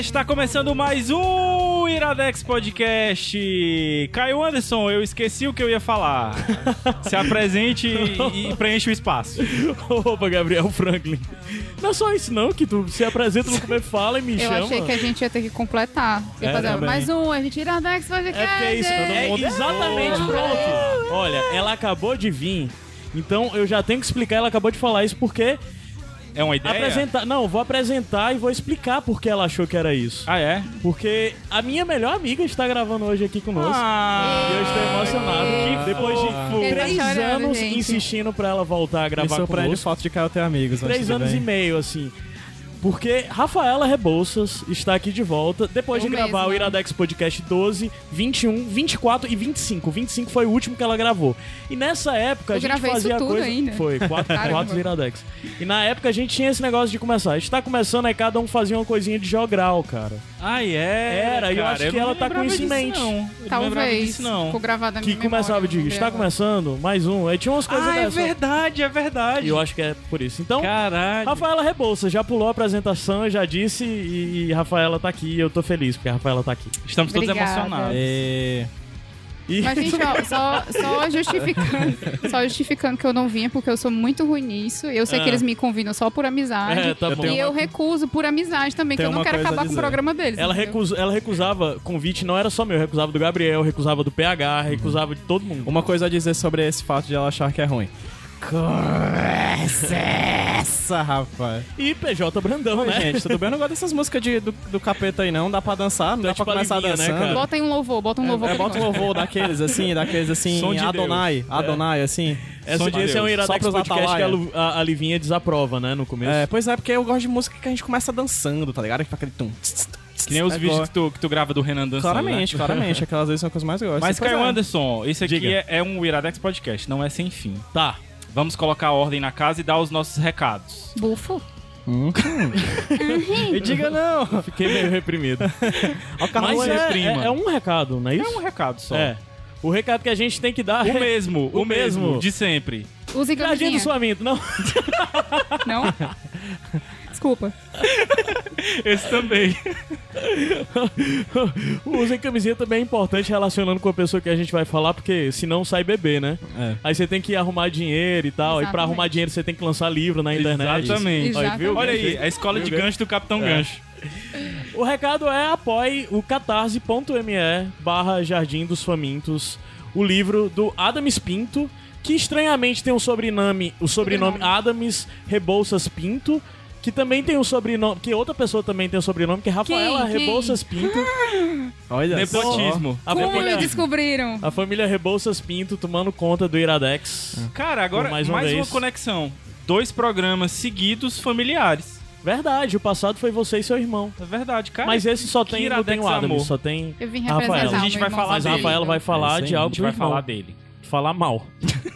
Está começando mais um Iradex Podcast. Caio Anderson, eu esqueci o que eu ia falar. Se apresente e, e preencha o espaço. Opa, Gabriel Franklin. Não é só isso não, que tu se apresenta no fala e me Eu chama. achei que a gente ia ter que completar. Ia É, fazer também. mais um, a gente Iradex Podcast. É porque é isso, todo É. mundo... exatamente, pronto. Olha, ela acabou de vir, então eu já tenho que explicar, ela acabou de falar isso porque... É uma ideia? Apresentar, não, vou apresentar e vou explicar por que ela achou que era isso. Ah, é? Porque a minha melhor amiga está gravando hoje aqui conosco. Ah, E eu estou emocionado que depois de tá três chorando, anos gente. insistindo pra ela voltar a Me gravar o conosco. fato de Caio ter amigos. Três anos bem. e meio, assim. Porque Rafaela Rebouças está aqui de volta depois Eu de gravar o Iradex Podcast 12, 21, 24 e 25. 25 foi o último que ela gravou. E nessa época a Eu gente gravei isso fazia tudo coisa. ainda. Foi, quatro, quatro Iradex. E na época a gente tinha esse negócio de começar. A gente tá começando, aí cada um fazia uma coisinha de jogral, cara. Ah, é? Era, e eu acho que não ela tá com isso em mente. Não. Eu não Talvez. disso, não. Ficou gravado na Que memória, começava de eu está começando, mais um. Aí tinha umas coisas Ah, é verdade, é verdade. E eu acho que é por isso. Então, Caralho. Rafaela Rebouças já pulou a apresentação, já disse, e, e Rafaela tá aqui. e Eu tô feliz porque a Rafaela tá aqui. Estamos todos Obrigada. emocionados. E... E Mas, gente, ó, só, só justificando, só justificando que eu não vinha, porque eu sou muito ruim nisso. Eu sei Ah. que eles me convidam só por amizade. É, tá bom. E eu recuso por amizade também, que Tenho eu não quero acabar com o programa deles. ela, recusa, ela recusava convite, não era só meu, recusava do Gabriel, recusava do PH, recusava de todo mundo. Uma coisa a dizer sobre esse fato de ela achar que é ruim. Conversa essa, rapaz. E PJ Brandão, Oi, né? gente, tudo bem? Eu não gosto dessas músicas de, do, do capeta aí, não. Dá pra dançar, não é dá pra tipo a começar Livinha, né, dançando. cara? Bota aí um louvor, bota um louvor. É, ele bota um louvor daqueles assim, daqueles assim, Som de Adonai, Adonai, assim. Essa, Som de esse é um Deus. Iradex Podcast que a, a, a Livinha desaprova, né, no começo. É, pois é, porque eu gosto de música que a gente começa dançando, tá ligado? Que fica aquele tum. tss, tss, Que nem os é vídeos que tu, que tu grava do Renan dançando, Claramente, né? claramente. Aquelas vezes são as que eu mais gosto. Mas, Caio é. Anderson, esse aqui é, é um Iradex Podcast, não é sem fim. Tá. Vamos colocar a ordem na casa e dar os nossos recados. Bufo. E diga não. Fiquei meio reprimido. Ó, o carro Mas é, reprima. é, é um recado, não é isso? É um recado só. É. O recado que a gente tem que dar O é... mesmo, o, O mesmo. mesmo, de sempre. Use Jardim do camisinha. Suaminto, não. Não? Desculpa. Esse também. o Usem camisinha também é importante relacionando com a pessoa que a gente vai falar, porque senão sai bebê, né? É. Aí você tem que arrumar dinheiro e tal. Aí pra Exatamente. arrumar dinheiro você tem que lançar livro na internet. Exatamente. Aí, viu? Olha aí, a escola de gancho do Capitão É. Gancho. O recado é apoie o catarse.me barra Jardim dos Famintos, o livro do Adams Pinto, que estranhamente tem um sobrenome, o sobrenome Sobrenome. Adams Rebouças Pinto, que também tem um sobrenome, que outra pessoa também tem um sobrenome, que é Rafaela Quem? Quem? Rebouças Pinto. Olha Nepotismo. A Como família, descobriram? a família Rebouças Pinto tomando conta do Iradex. Cara, agora mais mais, uma uma, vez. conexão. Dois programas seguidos familiares. Verdade, o passado foi você e seu irmão. É verdade, cara. Mas esse só que tem, não tem o amor. só tem Eu vim a Rafaela. A gente vai falar Mas a. Rafaela vai falar É, de a algo gente do vai irmão. falar dele. Falar mal.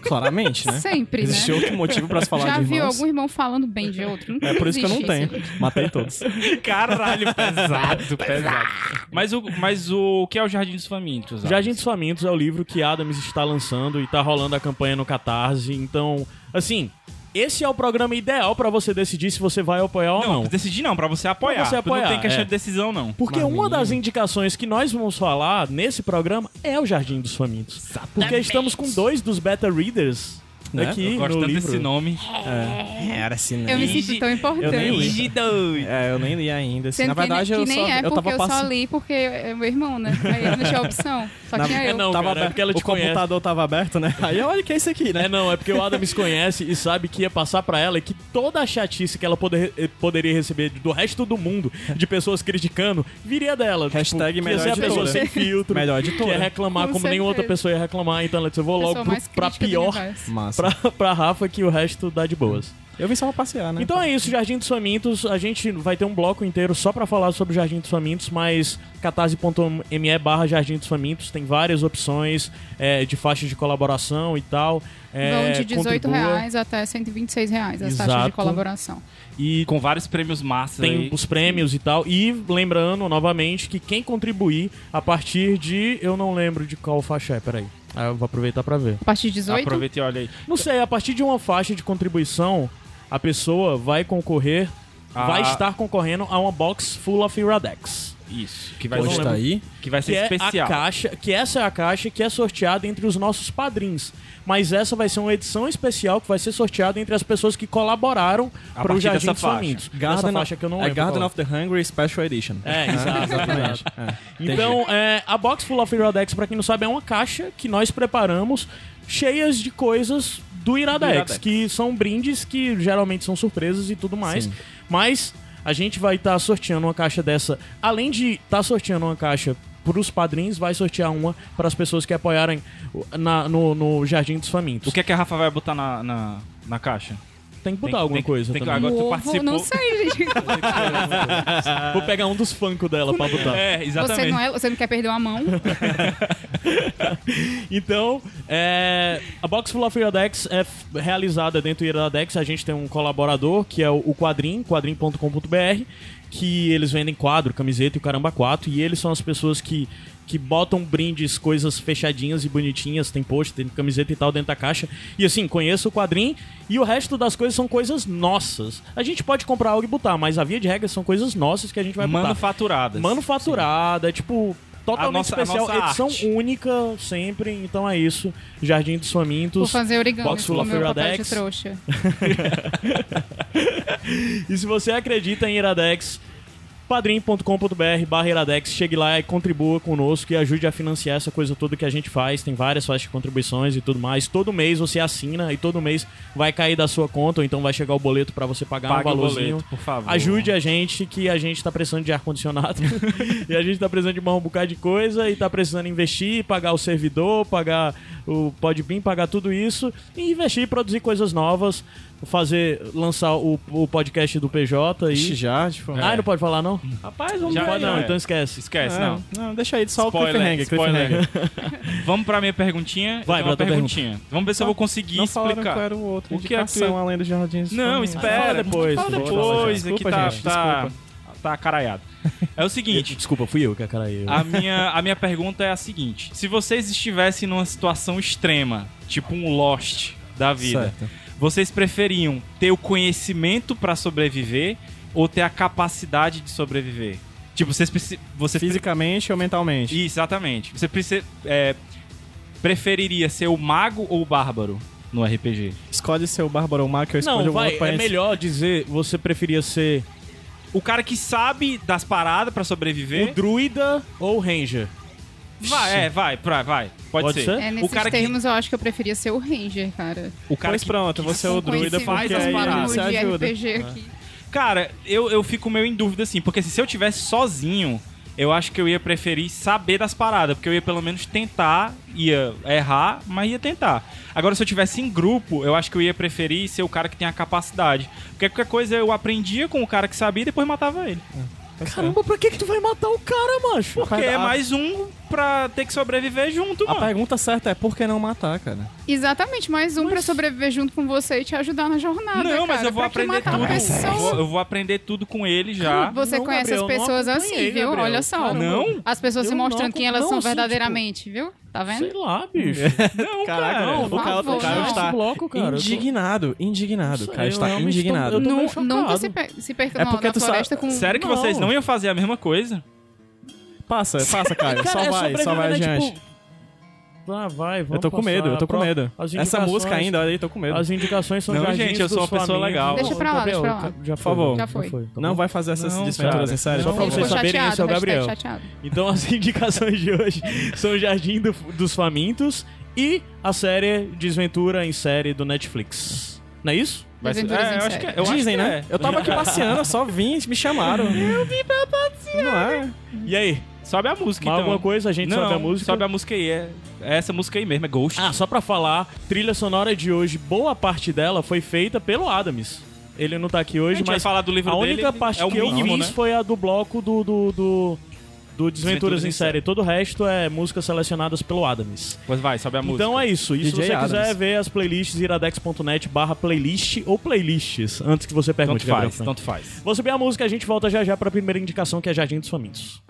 Claramente, né? Sempre, né? Existe outro motivo pra se falar Já de viu irmãos. algum irmão falando bem de outro? É por isso que eu não existe tenho. Matei todos. Caralho, pesado, pesado. Mas o, mas o que é o Jardim dos Famintos? Alex? Jardim dos Famintos é o livro que Adams está lançando e tá rolando a campanha no Catarse. Então, assim, esse é o programa ideal pra você decidir se você vai apoiar ou Não, não. decidir não, pra você apoiar. Pra você Tu não apoiar, tem questão é. de decisão, não. Porque uma das indicações que nós vamos falar nesse programa é o Jardim dos Famintos. Porque estamos com dois dos beta readers Né? aqui Eu gosto no tanto livro. desse nome. É, era assim, né? Eu me sinto tão importante. Eu nem li. Rígido. É, eu nem li ainda. Assim, na verdade, que, eu que nem só, é eu porque tava eu só passando. li porque é meu irmão, né? Aí eu não tinha opção. Só Na- tinha É eu. não, Tava cara, é porque ela te o conhece. computador tava aberto, né? Aí olha que é isso aqui, né? É, não, é porque o Adams conhece e sabe que ia passar pra ela e que toda a chatice que ela poder- eh, poderia receber do resto do mundo, de pessoas criticando, viria dela. Hashtag tipo, ia ser melhor a pessoa editora. sem filtro. Melhor Que editora. ia reclamar Com como nenhuma outra pessoa ia reclamar. Então ela disse, eu vou logo pro, pra pior, universo. Pra, pra Rafa, que o resto dá de boas. Eu vim só pra passear, né? Então é isso, Jardim dos Famintos. A gente vai ter um bloco inteiro só pra falar sobre o Jardim dos Famintos, mas catarse.me barra Jardim dos Famintos tem várias opções é, de faixas de colaboração e tal. É, Vão de 18 contribua. reais até 126 reais as taxas Exato. de colaboração. E Com vários prêmios massas tem aí. os prêmios e tal. E lembrando novamente que quem contribuir a partir de. Eu não lembro de qual faixa é, peraí. Ah, eu vou aproveitar pra ver. A partir de 18, Aproveita e olha aí. Não sei, a partir de uma faixa de contribuição, a pessoa vai concorrer, Ah. vai estar concorrendo a uma box full of Iradex. Isso. Que vai, tá aí. que vai ser Que é especial. a caixa, que essa é a caixa que é sorteada entre os nossos padrinhos. Mas essa vai ser uma edição especial que vai ser sorteada entre as pessoas que colaboraram para o Jardim dos faixa. Famintos. Garden, faixa que eu não é lembro. Garden qual of the Hungry Special Edition. É, exatamente. É. Então, é, a Box Full of Iradex, pra quem não sabe, é uma caixa que nós preparamos cheias de coisas do Iradex, Do Iradex. que são brindes que geralmente são surpresas e tudo mais. Sim. Mas a gente vai estar sorteando uma caixa dessa. Além de estar sorteando uma caixa para os padrinhos, vai sortear uma para as pessoas que apoiarem na- no, no Jardim dos Famintos. O que é que a Rafa vai botar na, na, na caixa? Tem que botar Tem- alguma tem- coisa tem que-. Agora tu ovo, participou. não sei, gente. Vou pegar um dos funkos dela para botar. É, Você não, é, você não quer perder uma mão? Então, é, a Box Full of Iradex é realizada dentro do Iradex. A gente tem um colaborador que é o, o Quadrim, quadrim.com.br, que eles vendem quadro, camiseta e o caramba 4. E eles são as pessoas que, que botam brindes, coisas fechadinhas e bonitinhas. Tem post, tem camiseta e tal dentro da caixa. E assim, conheço o Quadrim e o resto das coisas são coisas nossas. A gente pode comprar algo e botar, mas a via de regra são coisas nossas que a gente vai botar. Manufaturadas. Manufaturada, tipo, totalmente A nossa- a especial, nossa edição arte. única sempre. Então é isso. Jardim dos Vou Famintos. fazer origami Box full com meu papel de Iradex. trouxa. E se você acredita em Iradex, padrim.com.br barra Iradex, chegue lá e contribua conosco e ajude a financiar essa coisa toda que a gente faz. Tem várias faixas de contribuições e tudo mais. Todo mês você assina e todo mês vai cair da sua conta, ou então vai chegar o boleto pra você pagar Pague um o valorzinho. boleto, por favor. Ajude a gente, que a gente tá precisando de ar-condicionado. e a gente tá precisando de um bocado de coisa e tá precisando investir, pagar o servidor, pagar o Podbean, pagar tudo isso e investir e produzir coisas novas. Fazer, lançar o, o podcast do PJ Ixi, e. já, tipo... Ah, não pode falar não? Rapaz, vamos Já Não pode é, não, é. então esquece. Esquece, É, não. não, deixa aí, só Spoiler, o cliffhanger, spoiler. cliffhanger. Vamos pra minha perguntinha. Vai, Eu tenho uma pra tua perguntinha. Vamos ver se eu vou conseguir Não falaram explicar. qual era o outro. O que é que além dos jardins. Não, Famintos. espera. Fala depois. Fala Desculpa, depois, desculpa, aqui tá, gente, tá, desculpa. tá caraiado. É o seguinte, Desculpa, fui eu que acarei. a minha, a minha pergunta é a seguinte. Se vocês estivessem numa situação extrema, tipo um Lost da vida, Certo. Vocês preferiam ter o conhecimento pra sobreviver ou ter a capacidade de sobreviver? Tipo, vocês precisam... Você Fisicamente ou mentalmente? Isso, exatamente. Você precisa, é, preferiria ser o mago ou o bárbaro no RPG? Escolhe seu Bárbaro ou Mago, que eu escolho Não, o vai, pra é melhor dizer você preferia ser O cara que sabe das paradas pra sobreviver. o druida ou o ranger. Vai, é, vai, pra, vai. Pode, Pode ser. ser? É, O nesses cara que, termos, eu acho que eu preferia ser o Ranger, cara. o cara Pois que, pronto, você é o druida faz porque as aí paradas. você ajuda. RPG aqui. Cara, eu, eu fico meio em dúvida assim, porque assim, se eu tivesse sozinho, eu acho que eu ia preferir saber das paradas, porque eu ia pelo menos tentar, ia errar, mas ia tentar. Agora, se eu tivesse em grupo, eu acho que eu ia preferir ser o cara que tem a capacidade. Porque qualquer coisa eu aprendia com o cara que sabia e depois matava ele. Caramba, pra que que tu vai matar o cara, macho? Porque é mais um pra ter que sobreviver junto, A mano. pergunta certa é por que não matar, cara? Exatamente, mais um pra sobreviver junto com você e te ajudar na jornada. Não, mas cara. eu vou Pra aprender tudo. a? Eu vou, eu vou aprender tudo com ele já. Você Não, conhece Gabriel, as não pessoas assim, viu? Gabriel. Olha só. Caramba. Não? As pessoas Eu se mostram não quem elas acom- são não, assim, verdadeiramente, viu? Tá vendo? Sei lá, bicho. Não, Caraca, cara. o, por Caio, o favor, Caio não. está bloco, cara, indignado, indignado. O eu está tô- indignado. eu tô- nunca se, per se perca É na- porque na tu sabe- floresta com... Sério que Não. vocês não iam fazer a mesma coisa? Passa, passa, Caio. Cara, só é vai, só vai sobreviver, né, adiante. tipo, Ah, vai, vamos eu tô com passar. medo, eu tô com medo. as Essa música ainda, olha aí, tô com medo. As indicações são Não, gente, eu sou uma pessoa legal. Deixa pra lá, Gabriel, deixa pra lá. Já Por favor. Já foi. Tá Não vai fazer essas Não, desventuras cara. em sério. Só pra vocês saberem, esse é o Gabriel. chateado. Então as indicações de hoje são Jardim do- dos Famintos e a série Desventura em série do Netflix. Não é isso? Vai ser- é, em eu acho série. que é. Eu Dizem, acho que né? é. Eu tava aqui passeando, só vim, me chamaram. Eu vim pra passear. Não é? E aí? Sobe a música, Mais então. alguma coisa? A gente Não, sobe a música? Sobe a música aí. É, é essa música aí mesmo, é Ghost. Ah, só pra falar, trilha sonora de hoje, boa parte dela foi feita pelo Adams. Ele não tá aqui a hoje, mas falar do livro a dele. única parte é o que eu mínimo, fiz né? foi a do bloco do, do, do, do Desventuras, Desventuras em em série. Todo o resto é músicas selecionadas pelo Adams. Pois vai, sobe a música. Então é isso. E se você Adams. quiser ver as playlists, iradex.net barra playlist ou playlists, antes que você pergunte. Tanto faz, tanto faz. Vou subir a música, a gente volta já já pra primeira indicação, que é Jardim dos Famintos.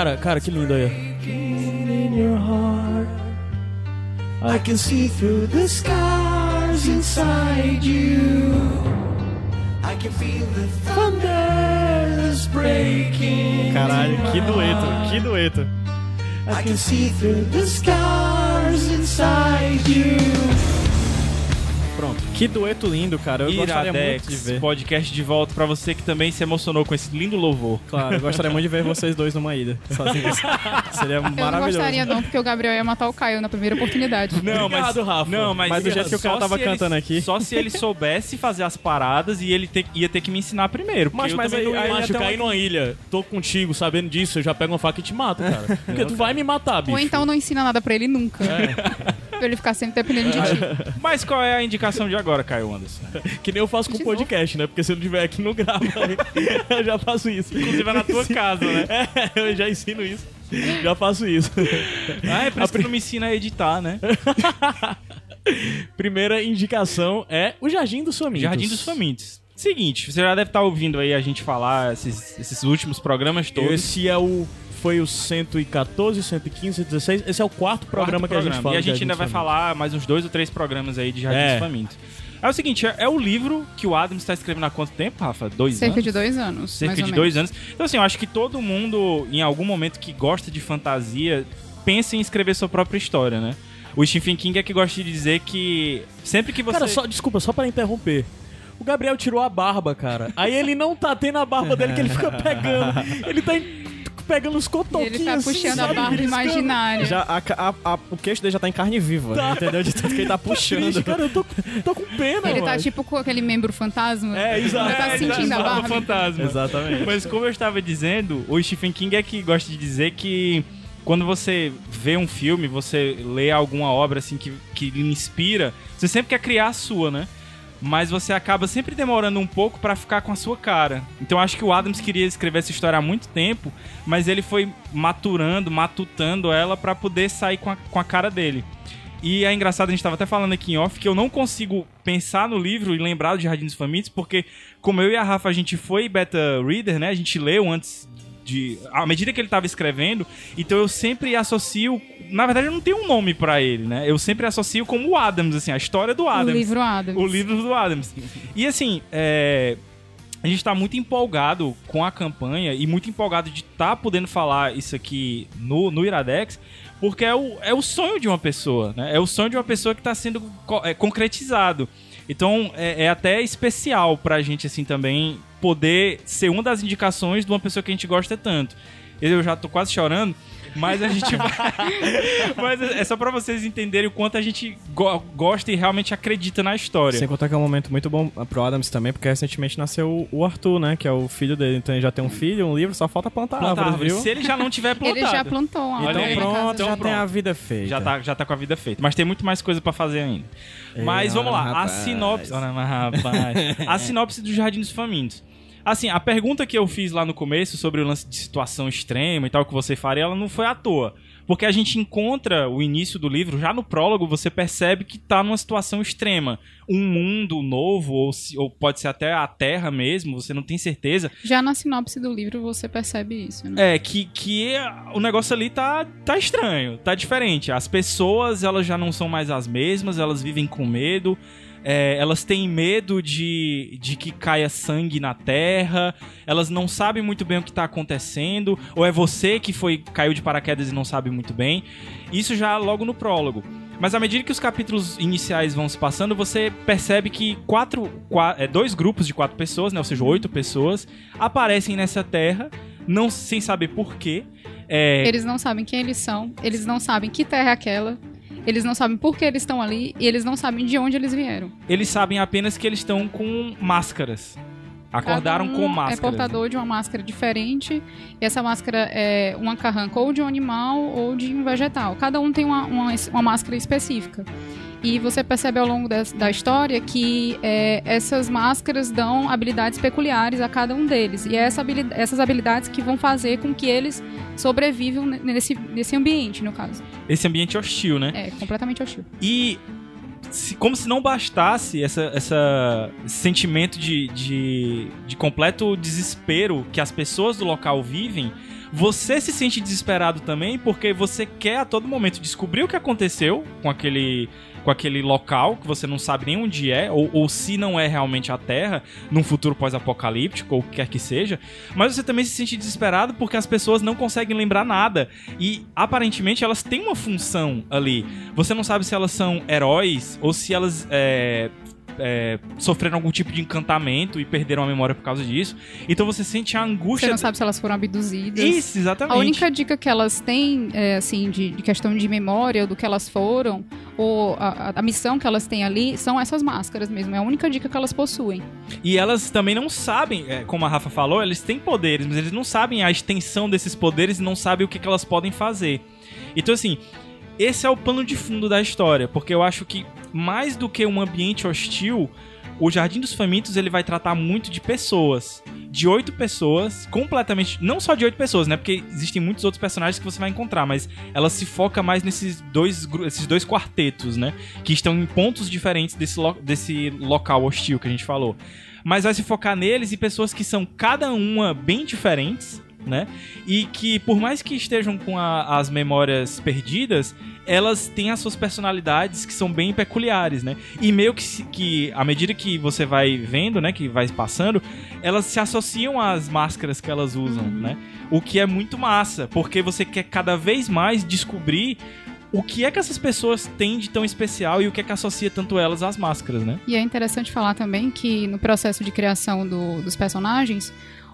Cara, cara, que lindo aí. I can see through the scars inside you. I can feel the thunder that's breaking. Caralho, que dueto, que dueto. I can see through the scars inside you. Que dueto lindo, cara. Eu gostaria muito de Iradex, ver. podcast de volta pra você que também se emocionou com esse lindo louvor. Claro, eu gostaria muito de ver vocês dois numa ida. Sozinhos. Seria Eu não maravilhoso. gostaria não, porque o Gabriel ia matar o Caio na primeira oportunidade. Não, Obrigado, Rafa. Não, mas, Mas do jeito que o cara tava se ele- cantando aqui. Só se ele soubesse fazer as paradas e ele te- ia ter que me ensinar primeiro. Mas- eu mas também aí- não ia- aí- Macho, cair uma- numa ilha, tô contigo, sabendo disso, eu já pego uma faca e te mato, cara. Porque tu vai me matar, bicho. Ou então não ensina nada pra ele nunca. pra ele ficar sempre dependendo de ti. Mas qual é a indicação de agora, Caio Anderson? Que nem eu faço com De podcast, né? Porque se eu não tiver aqui, não grava. eu já faço isso. Inclusive é na tua casa, né? É, eu já ensino isso. Já faço isso. Ah, é por isso que não me ensina a editar, né? Primeira indicação é o Jardim dos Famintos. Jardim dos Famintos. Seguinte, você já deve estar ouvindo aí a gente falar esses, esses últimos programas todos. Esse é o... Foi o 114, 115, 116. Esse é o quarto programa Quarto que a gente fala. E a de gente ainda vai falar mais uns dois ou três programas aí de Jardim É. dos Famintos. É o seguinte, é, é o livro que o Adams está escrevendo há quanto tempo, Rafa? Dois Cerca anos? de dois anos. Cerca mais de ou dois menos. anos. Então, assim, eu acho que todo mundo, em algum momento que gosta de fantasia, pensa em escrever sua própria história, né? O Stephen King é que gosta de dizer que sempre que você... Cara, só, desculpa, só para interromper. O Gabriel tirou a barba, cara. Aí ele não tá tendo a barba dele que ele fica pegando. Ele tá em- pegando os cotoquinhos. ele tá assim, puxando a barba imaginária. Já, a, a- a- o queixo dele já tá em carne viva, Tá. entendeu? De tanto que ele tá puxando. Triste, cara, eu tô, tô com pena, Ele tá tipo com aquele membro fantasma. É, exato. Ele tá É, sentindo a exato, barba. fantasma. Exatamente. Mas como eu estava dizendo, o Stephen King é que gosta de dizer que quando você vê um filme, você lê alguma obra assim que, que lhe inspira, você sempre quer criar a sua, né? Mas você acaba sempre demorando um pouco pra ficar com a sua cara. Então acho que o Adams queria escrever essa história há muito tempo, mas ele foi maturando, matutando ela pra poder sair com a, com a cara dele. E é engraçado, a gente tava até falando aqui em off, que eu não consigo pensar no livro e lembrar Jardim dos Famintos, porque como eu e a Rafa, a gente foi beta reader, né? A gente leu antes de... À medida que ele tava escrevendo, então eu sempre associo... Na verdade, eu não tenho um nome pra ele, né? Eu sempre associo como o Adams, assim, a história do O Adams. livro Adams. O livro do Adams. E assim, é, a gente tá muito empolgado com a campanha e muito empolgado de estar podendo falar isso aqui no, no Iradex, porque é o, é o sonho de uma pessoa, né? É o sonho de uma pessoa que tá sendo co- é, concretizado. Então é, é até especial pra gente, assim, também poder ser uma das indicações de uma pessoa que a gente gosta tanto. Eu já tô quase chorando. Mas a gente vai. Mas é só pra vocês entenderem o quanto a gente go- gosta e realmente acredita na história. Sem contar que é um momento muito bom pro Adams também, porque recentemente nasceu o Arthur, né? Que é o filho dele. Então ele já tem um filho, um livro, só falta plantar Planta árvore, árvore. viu? Se ele já não tiver plantado. Ele já plantou uma Então aí. pronto, Então já pronto. tem a vida feita. Já tá, já tá com a vida feita. Mas tem muito mais coisa pra fazer ainda. Ei, Mas vamos lá, olha, a rapaz. sinopse. Olha, mas, rapaz. a sinopse do Jardim dos Famintos. Assim, a pergunta que eu fiz lá no começo sobre o lance de situação extrema e tal que você faria, ela não foi à toa. Porque a gente encontra o início do livro, já no prólogo você percebe que tá numa situação extrema. Um mundo novo, ou, se- ou pode ser até a Terra mesmo, você não tem certeza. Já na sinopse do livro você percebe isso, né? É, que, que o negócio ali tá, tá estranho, tá diferente. As pessoas, elas já não são mais as mesmas, elas vivem com medo, é, elas têm medo de, de que caia sangue na terra, elas não sabem muito bem o que tá acontecendo, ou é você que foi caiu de paraquedas e não sabe muito bem. Isso já logo no prólogo. Mas à medida que os capítulos iniciais vão se passando, você percebe que quatro, qua- é, dois grupos de quatro pessoas, né, ou seja, oito pessoas, aparecem nessa terra, não sem saber por quê. É, Eles não sabem quem eles são, eles não sabem que terra é aquela, eles não sabem por que eles estão ali e eles não sabem de onde eles vieram. eles sabem apenas que eles estão com máscaras. Acordaram um com máscaras. É portador de uma máscara diferente. E essa máscara é uma carranca ou de um animal ou de um vegetal. Cada um tem uma, uma, uma máscara específica. E você percebe ao longo da história que é, essas máscaras dão habilidades peculiares a cada um deles. E é essa habili- essas habilidades que vão fazer com que eles sobrevivam ne- nesse, nesse ambiente, no caso. Esse ambiente hostil, né? É completamente hostil. E se- como se não bastasse essa, essa esse sentimento de, de, de completo desespero que as pessoas do local vivem, você se sente desesperado também porque você quer a todo momento descobrir o que aconteceu com aquele com aquele local que você não sabe nem onde é, ou, ou se não é realmente a Terra, num futuro pós-apocalíptico, ou o que quer que seja. Mas você também se sente desesperado porque as pessoas não conseguem lembrar nada. E aparentemente elas têm uma função ali. Você não sabe se elas são heróis ou se elas é, é, sofreram algum tipo de encantamento e perderam a memória por causa disso. Então você sente a Você angústia. não sabe se elas foram abduzidas. Isso, exatamente. A única dica que elas têm, é, assim, de, de questão de memória, do que elas foram, ou a, a- a missão que elas têm ali, são essas máscaras mesmo. É a única dica que elas possuem. E elas também não sabem, é, como a Rafa falou, eles têm poderes, mas eles não sabem a extensão desses poderes e não sabem o que, que elas podem fazer. Então, assim, esse é o pano de fundo da história, porque eu acho que mais do que um ambiente hostil, o Jardim dos Famintos ele vai tratar muito de pessoas. De oito pessoas, completamente. Não só de oito pessoas, né? Porque existem muitos outros personagens que você vai encontrar, mas ela se foca mais nesses dois, esses dois quartetos, né? Que estão em pontos diferentes desse, lo- desse local hostil que a gente falou. Mas vai se focar neles e pessoas que são cada uma bem diferentes, né? E que, por mais que estejam com a- as memórias perdidas, elas têm as suas personalidades que são bem peculiares, né? E meio que, que à medida que você vai vendo, né, que vai passando, elas se associam às máscaras que elas usam, né? O que é muito massa, porque você quer cada vez mais descobrir o que é que essas pessoas têm de tão especial e o que é que associa tanto elas às máscaras, né? E é interessante falar também que no processo de criação do- dos personagens,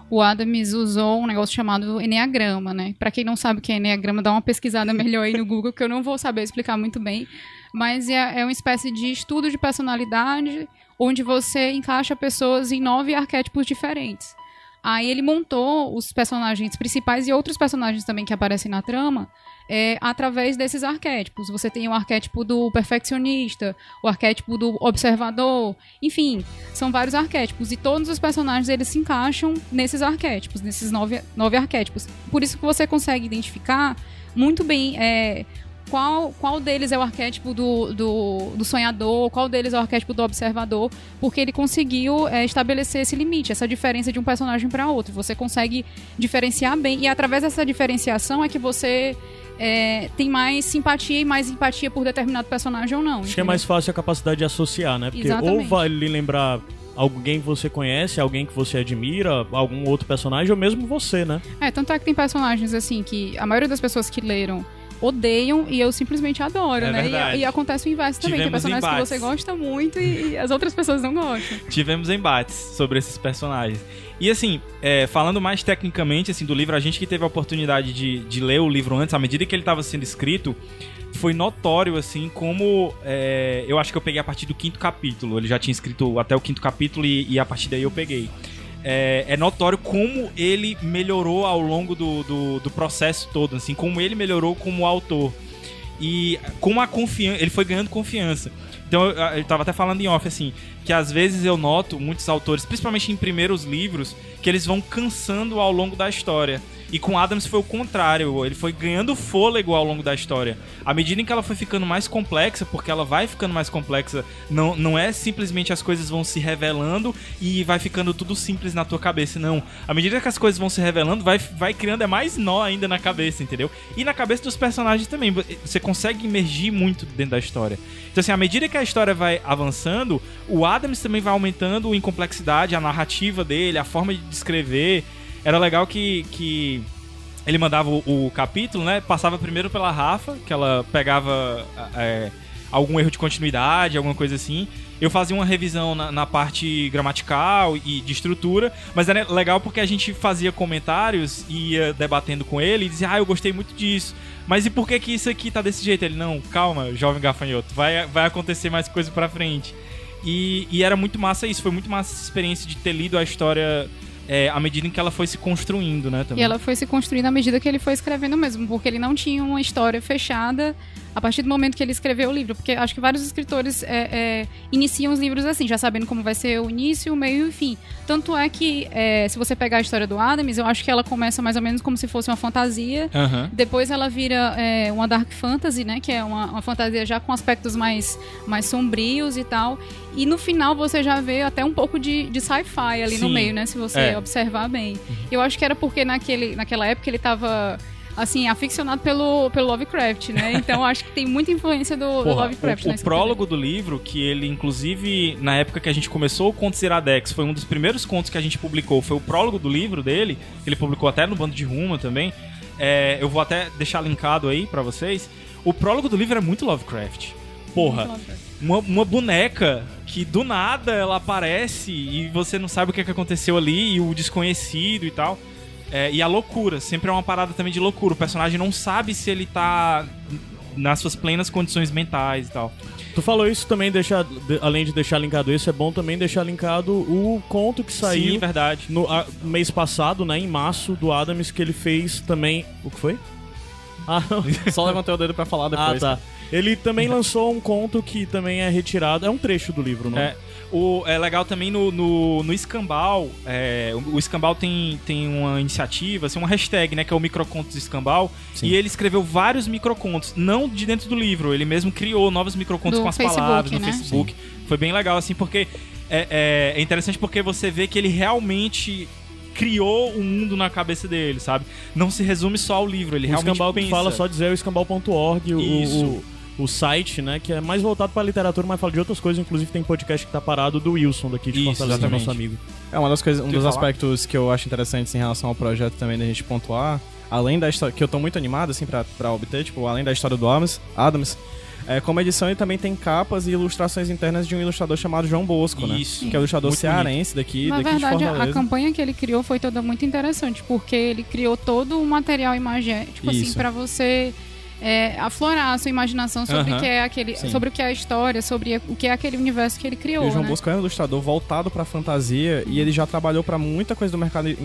o Adams usou um negócio chamado Enneagrama, né? Pra quem não sabe o que é Enneagrama, dá uma pesquisada melhor aí no Google, que eu não vou saber explicar muito bem. Mas é, é uma espécie de estudo de personalidade, onde você encaixa pessoas em nove arquétipos diferentes. Aí ele montou os personagens principais e outros personagens também que aparecem na trama é, através desses arquétipos. Você tem o arquétipo do perfeccionista, o arquétipo do observador, enfim, são vários arquétipos e todos os personagens eles se encaixam nesses arquétipos, nesses nove, nove arquétipos. Por isso que você consegue identificar muito bem é, qual, qual deles é o arquétipo do, do, do sonhador, qual deles é o arquétipo do observador, porque ele conseguiu é, estabelecer esse limite, essa diferença de um personagem para outro. Você consegue diferenciar bem e através dessa diferenciação é que você é, tem mais simpatia e mais empatia por determinado personagem ou não. Acho que é entendeu? mais fácil a capacidade de associar, né? Porque ou Exatamente. vai lhe lembrar alguém que você conhece, alguém que você admira, algum outro personagem, ou mesmo você, né? É, tanto é que tem personagens assim que a maioria das pessoas que leram odeiam e eu simplesmente adoro, É né? E, e acontece o inverso também. Tem Tivemos personagens embates. que você gosta muito e, e as outras pessoas não gostam. tivemos embates sobre esses personagens. E assim, é, falando mais tecnicamente assim do livro, a gente que teve a oportunidade de, de ler o livro antes, à medida que ele estava sendo escrito, foi notório assim como é, eu acho que eu peguei a partir do quinto capítulo. Ele já tinha escrito até o quinto capítulo e, e a partir daí eu peguei. É, é notório como ele melhorou ao longo do, do, do processo todo, assim, como ele melhorou como autor. E com a confiança, ele foi ganhando confiança. Então eu, eu tava até falando em off assim, que às vezes eu noto muitos autores, principalmente em primeiros livros, que eles vão cansando ao longo da história. E com Adams foi o contrário, ele foi ganhando fôlego ao longo da história. À medida em que ela foi ficando mais complexa, porque ela vai ficando mais complexa, não, não é simplesmente as coisas vão se revelando e vai ficando tudo simples na tua cabeça, não. À medida que as coisas vão se revelando, vai, vai criando é mais nó ainda na cabeça, entendeu? E na cabeça dos personagens também. Você consegue imergir muito dentro da história. Então, assim, à medida que a história vai avançando, o Adams também vai aumentando em complexidade, a narrativa dele, a forma de descrever. Era legal que, que ele mandava o, o capítulo, né? Passava primeiro pela Rafa, que ela pegava é, algum erro de continuidade, alguma coisa assim. Eu fazia uma revisão na, na parte gramatical e de estrutura, mas era legal porque a gente fazia comentários e ia debatendo com ele e dizia, ah, eu gostei muito disso. Mas e por que que isso aqui tá desse jeito? Ele, não, calma, jovem gafanhoto, vai, vai acontecer mais coisa pra frente. E, e era muito massa isso, foi muito massa essa experiência de ter lido a história é, à medida em que ela foi se construindo, né? Também. E ela foi se construindo à medida que ele foi escrevendo mesmo, porque ele não tinha uma história fechada a partir do momento que ele escreveu o livro. Porque acho que vários escritores é, é, iniciam os livros assim, já sabendo como vai ser o início, o meio e o fim. Tanto é que, é, se você pegar a história do Adams, eu acho que ela começa mais ou menos como se fosse uma fantasia. Aham. Depois ela vira é, uma dark fantasy, né? Que é uma, uma fantasia já com aspectos mais, mais sombrios e tal. E no final você já vê até um pouco de, de sci-fi ali no Sim. meio, né? Se você É. observar bem. Eu acho que era porque naquele, naquela época ele tava, assim, aficionado pelo, pelo Lovecraft, né? Então acho que tem muita influência do, do Porra, Lovecraft o, o prólogo do livro, que ele, inclusive, na época que a gente começou o Contos Iradex, foi um dos primeiros contos que a gente publicou, foi o prólogo do livro dele, que ele publicou até no Bando de Rumo também. É, eu vou até deixar linkado aí pra vocês. O prólogo do livro é muito Lovecraft. Porra, Muito Lovecraft. uma, uma boneca que do nada ela aparece e você não sabe o que, é que aconteceu ali, e o desconhecido e tal. É, e a loucura, sempre é uma parada também de loucura. O personagem não sabe se ele tá nas suas plenas condições mentais e tal. Tu falou isso também, deixar, de- além de deixar linkado isso, é bom também deixar linkado o conto que saiu Sim, verdade. no a- mês passado, né, em março, do Adams, que ele fez também. O que foi? Ah, não. Só levantei o dedo pra falar ah depois. tá. Ele também lançou um conto que também é retirado. É um trecho do livro, não É, o, é legal também no, no, no Escambau. é, o, o Escambau tem, tem uma iniciativa, assim, uma hashtag, né? Que é o Microcontos Escambau. Sim. E ele escreveu vários microcontos, não de dentro do livro. Ele mesmo criou novos microcontos Do com as Facebook, palavras no né? Facebook. Foi bem legal, assim, porque é, é, é interessante porque você vê que ele realmente criou um mundo na cabeça dele, sabe? Não se resume só ao livro, ele O realmente escambau pensa. fala só dizer o escambau.org, o, Isso. o, o site, né? Que é mais voltado pra literatura, mas fala de outras coisas. Inclusive tem podcast que tá parado do Wilson daqui de Isso, Fortaleza, exatamente. nosso amigo. É uma das coisas, um dos falar? aspectos que eu acho interessantes em relação ao projeto também da gente pontuar, além da história, que eu tô muito animado assim pra, pra obter, tipo, além da história do Adams, Adams é, como edição ele também tem capas e ilustrações internas de um ilustrador chamado João Bosco, né? Isso. Que é o ilustrador Muito cearense daqui, Na daqui verdade, de a, a Fortaleza. campanha que ele criou foi toda muito interessante, porque ele criou todo o material imagético, assim, Isso. para você é, aflorar a sua imaginação sobre o que é aquele, Sim. sobre o que é a história, sobre o que é aquele universo que ele E criou, o João né? Bosco é um ilustrador voltado pra fantasia e ele já trabalhou pra muita coisa do mercado é,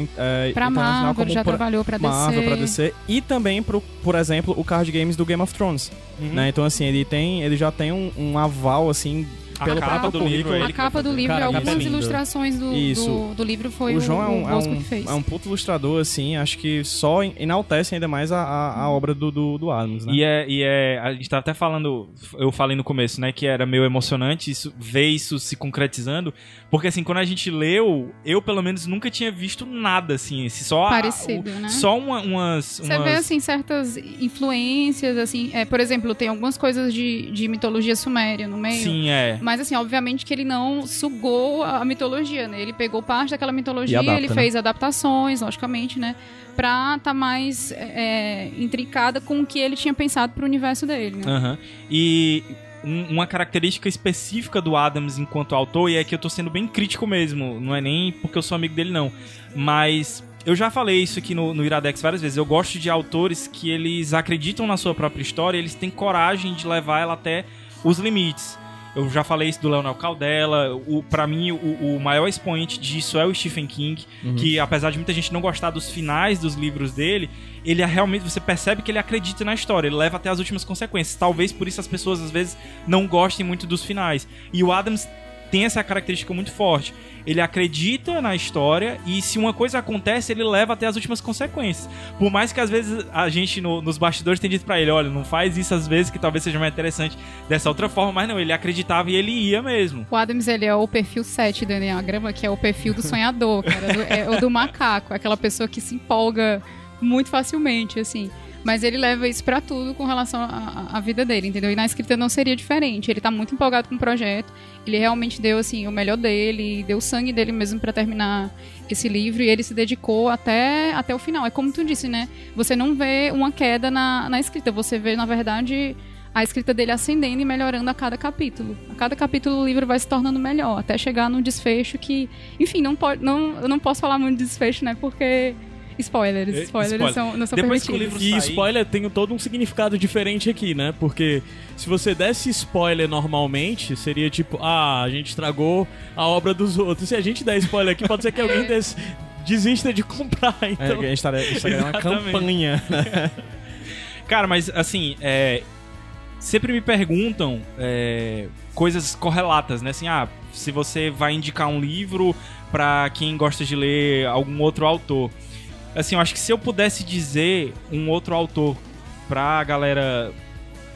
Pra internacional, Marvel, como já por, trabalhou pra Marvel, DC. pra DC e também pro, por exemplo, o card games do Game of Thrones, Uhum. né? Então assim, ele tem, ele já tem um, um aval assim A pelo capa próprio do livro é A capa do livro, Cara, a capa é algumas ilustrações do, Isso. do, do livro foi o o, João é um, o é, Bosco um, que fez. é um puto ilustrador, assim, acho que só enaltece ainda mais a, a, a obra do, do, do Adams, né? E é, e é. A gente tava até falando. Eu falei no começo, né? Que era meio emocionante isso, ver isso se concretizando. Porque assim, quando a gente leu, eu pelo menos nunca tinha visto nada assim. esse- Só a- Parecido, o- né? Só uma- umas. Você umas- vê, assim, certas influências, assim, é, por exemplo, tem algumas coisas de, de mitologia suméria no meio. Sim, é. Mas assim, obviamente que ele não sugou a mitologia, né? Ele pegou parte daquela mitologia, adapta, ele né? fez adaptações, logicamente, né? Pra tá mais é, intricada com o que ele tinha pensado pro universo dele, né? Aham. E um- uma característica específica do Adams enquanto autor, e é que eu tô sendo bem crítico mesmo, não é nem porque eu sou amigo dele, não. Mas eu já falei isso aqui no, no Iradex várias vezes. Eu gosto de autores que eles acreditam na sua própria história, eles têm coragem de levar ela até os limites. Eu já falei isso do Leonel Caldela. O, pra mim, o, o maior expoente disso é o Stephen King, que apesar de muita gente não gostar dos finais dos livros dele, ele é realmente. Você percebe que ele acredita na história, ele leva até as últimas consequências. Talvez por isso as pessoas às vezes não gostem muito dos finais. E o Adams tem essa característica muito forte. Ele acredita na história e se uma coisa acontece, ele leva até as últimas consequências. Por mais que às vezes a gente no- nos bastidores tenha dito pra ele, olha, não faz isso às vezes que talvez seja mais interessante dessa outra forma, mas não, ele acreditava e ele ia mesmo. O Adams, ele é o perfil 7 do Enneagrama, que é o perfil do sonhador, cara. do- é o do macaco, aquela pessoa que se empolga muito facilmente, assim. Mas ele leva isso pra tudo com relação à vida dele, entendeu? E na escrita não seria diferente. Ele tá muito empolgado com o projeto. Ele realmente deu, assim, o melhor dele, deu o sangue dele mesmo pra terminar esse livro. E ele se dedicou até, até o final. É como tu disse, né? Você não vê uma queda na, na escrita. Você vê, na verdade, a escrita dele ascendendo e melhorando a cada capítulo. A cada capítulo o livro vai se tornando melhor, até chegar num desfecho que, enfim, não pode, não, eu não posso falar muito de desfecho, né? Porque spoilers, É, spoilers spoiler. São, não são Depois que o permitidos. livro E sair- spoiler tem todo um significado diferente aqui, né? Porque se você desse spoiler normalmente, seria tipo, ah, a gente estragou a obra dos outros. Se a gente der spoiler aqui, pode ser que alguém desse, desista de comprar. É, Então, a gente tá, a gente tá uma campanha. Cara, mas assim, é, sempre me perguntam é, coisas correlatas, né? Assim, ah, se você vai indicar um livro pra quem gosta de ler algum outro autor. Assim, eu acho que se eu pudesse dizer um outro autor pra galera,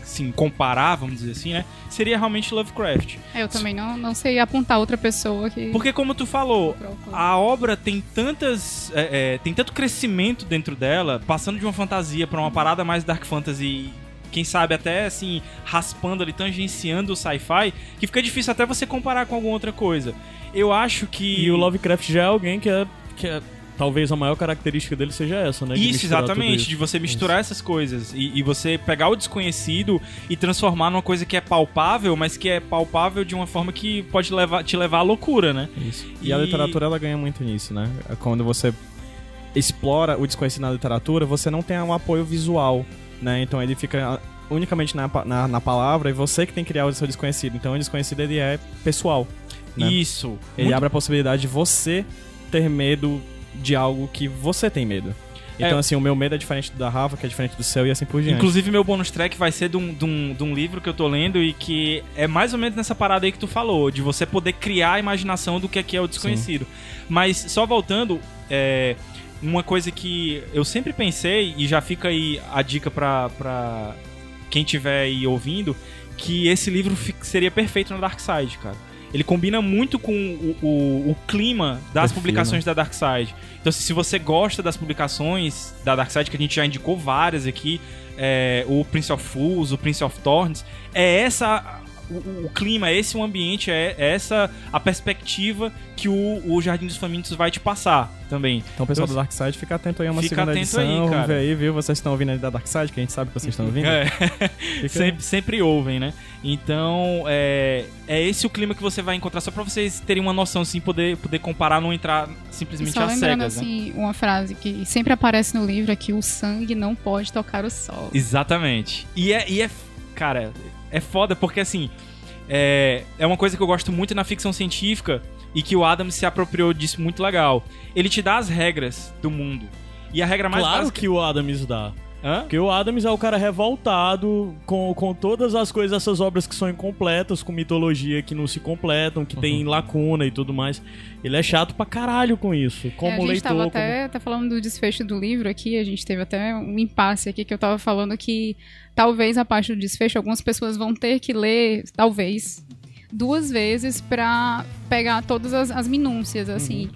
assim, comparar, vamos dizer assim, né? Seria realmente Lovecraft. É, Eu também não, não sei apontar outra pessoa que. Porque como tu falou, a obra tem tantas. é, é, tem tanto crescimento dentro dela, passando de uma fantasia pra uma parada mais dark fantasy. Quem sabe até assim, raspando ali, tangenciando o sci-fi, que fica difícil até você comparar com alguma outra coisa. Eu acho que. E o Lovecraft já é alguém que é, que é. Talvez a maior característica dele seja essa, né? de Isso, exatamente, isso. de você misturar essas coisas e, e você pegar o desconhecido e transformar numa coisa que é palpável, mas que é palpável de uma forma que pode levar, te levar à loucura, né? Isso. E, a E- literatura ela ganha muito nisso, né? Quando você explora o desconhecido na literatura, você não tem um apoio visual, né? Então ele fica unicamente na, na, na palavra e você que tem que criar o seu desconhecido. Então o desconhecido ele é pessoal. Né? Isso. Ele Muito abre a possibilidade de você ter medo de algo que você tem medo. Então, É. assim, o meu medo é diferente do da Rafa, que é diferente do seu e assim por diante. Inclusive, meu bônus track vai ser de um, de, um, de um livro que eu tô lendo e que é mais ou menos nessa parada aí que tu falou, de você poder criar a imaginação do que é, que é o desconhecido. Mas, só voltando, é, uma coisa que eu sempre pensei, e já fica aí a dica pra, pra quem tiver aí ouvindo, que esse livro seria perfeito na Dark Side, cara. Ele combina muito com o, o- o clima das publicações da Dark Side. Então, se você gosta das publicações da Dark Side, que a gente já indicou várias aqui, é, o Prince of Fools, o Prince of Thorns, é essa o, o clima, é esse o ambiente, é, é essa a perspectiva que o, o Jardim dos Famintos vai te passar também. Então, pessoal do Dark Side, fica atento aí a uma Fica segunda atento edição. aí, Vamos cara. ver aí, viu? Vocês estão ouvindo aí da Dark Side, que a gente sabe que vocês estão ouvindo. É. Fica- sempre, sempre ouvem, né? Então, é, é esse o clima que você vai encontrar, só pra vocês terem uma noção, assim, poder, poder comparar, não entrar simplesmente só às lembrando, cegas, né? assim, uma frase que sempre aparece no livro é que o sangue não pode tocar o sol. Exatamente. E é, e é cara, é foda porque assim, é, é uma coisa que eu gosto muito na ficção científica e que o Adams se apropriou disso muito legal. Ele te dá as regras do mundo. E a regra mais Claro básica... que o Adams dá. Hã? Porque o Adams é o cara revoltado com, com todas as coisas, essas obras que são incompletas, com mitologia que não se completam, que tem lacuna e tudo mais. Ele é chato pra caralho com isso. Como É, a gente leitor. tava como- até, até falando do desfecho do livro aqui, a gente teve até um impasse aqui que eu tava falando que talvez a parte do desfecho, algumas pessoas vão ter que ler, talvez, duas vezes pra pegar todas as, as minúcias, assim. Uhum.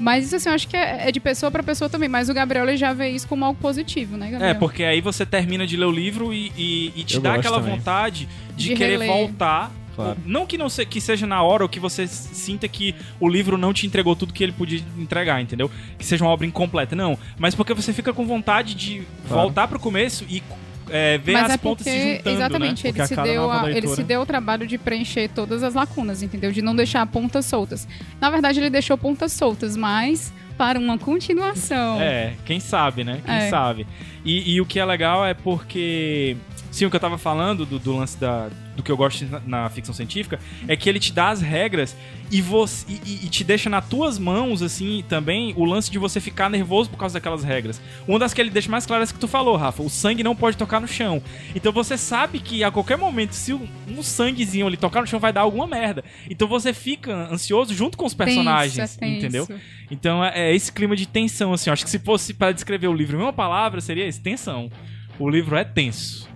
Mas isso, assim, eu acho que é, é de pessoa pra pessoa também. Mas o Gabriel ele já vê isso como algo positivo, né, Gabriel? É, porque aí você termina de ler o livro e, e- e te Eu dá aquela também. vontade de, De querer reler. voltar Claro. Não que não se- que seja na hora ou que você sinta que o livro não te entregou tudo que ele podia entregar, entendeu? Que seja uma obra incompleta, não. Mas porque você fica com vontade de Claro. voltar pro começo e é, ver Mas as é pontas se porque, juntando, exatamente, né? Ele se, deu a- ele se deu o trabalho de preencher todas as lacunas, entendeu? De não deixar pontas soltas. Na verdade, ele deixou pontas soltas, mas para uma continuação. É, quem sabe, né? Quem É. sabe. E, e o que é legal é porque. Sim, o que eu tava falando do, do lance da, do que eu gosto na, na ficção científica é que ele te dá as regras e, você, e, e- te deixa nas tuas mãos, assim, também o lance de você ficar nervoso por causa daquelas regras. Uma das que ele deixa mais claras é que tu falou, Rafa: o sangue não pode tocar no chão. Então você sabe que a qualquer momento, se um, um sanguezinho ali tocar no chão, vai dar alguma merda. Então você fica ansioso junto com os personagens, Tenso, é tenso. entendeu? Então é, é esse clima de tensão, assim. Acho que se fosse para descrever o livro em uma palavra, seria esse, tensão. O livro é tenso.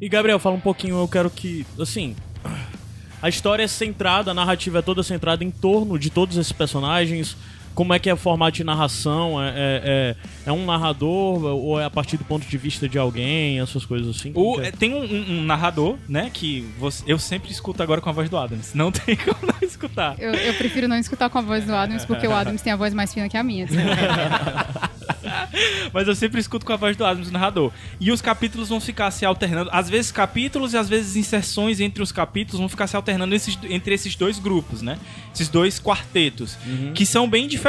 E Gabriel, fala um pouquinho, eu quero que, assim, a história é centrada, a narrativa é toda centrada em torno de todos esses personagens. Como é que é o formato de narração? É, é, é- é um narrador ou é a partir do ponto de vista de alguém, essas coisas assim? O- é, é? tem um, um- um narrador, né, que você- eu sempre escuto agora com a voz do Adams. Não tem como não escutar. Eu, eu prefiro não escutar com a voz do Adams, porque o Adams tem a voz mais fina que a minha. assim. Mas eu sempre escuto com a voz do Adams, o narrador. E os capítulos vão ficar se alternando. Às vezes capítulos e às vezes inserções entre os capítulos vão ficar se alternando esses- entre esses dois grupos, né? Esses dois quartetos. Que são bem diferentes,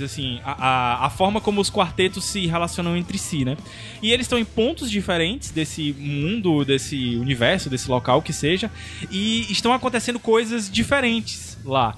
assim. A, a, a forma como os quartetos se relacionam entre si, né? E eles estão em pontos diferentes desse mundo, desse universo, desse local que seja. E estão acontecendo coisas diferentes lá.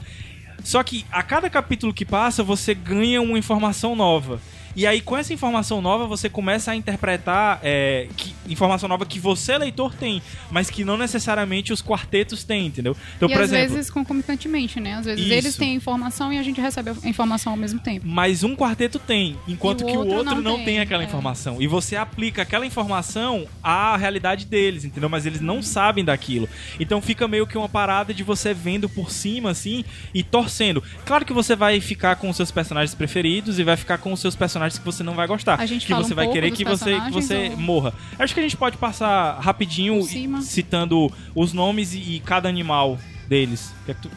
Só que a cada capítulo que passa, você ganha uma informação nova. E aí, com essa informação nova, você começa a interpretar é, que- informação nova que você, leitor, tem, mas que não necessariamente os quartetos têm, entendeu? Então, e por às exemplo, vezes concomitantemente, né? Às vezes Isso. eles têm informação e a gente recebe a informação ao mesmo tempo. mas um quarteto tem, enquanto o que o outro outro não não, tem, tem, aquela é. informação. E você aplica aquela informação à realidade deles, entendeu? Mas eles não sabem daquilo. Então fica meio que uma parada de você vendo por cima, assim, e torcendo. Claro que você vai ficar com os seus personagens preferidos e vai ficar com os seus personagens que você não vai gostar. A gente que fala você um vai pouco querer dos que você, que personagens você ou- morra. Acho que a gente pode passar rapidinho citando os nomes e, e cada animal deles.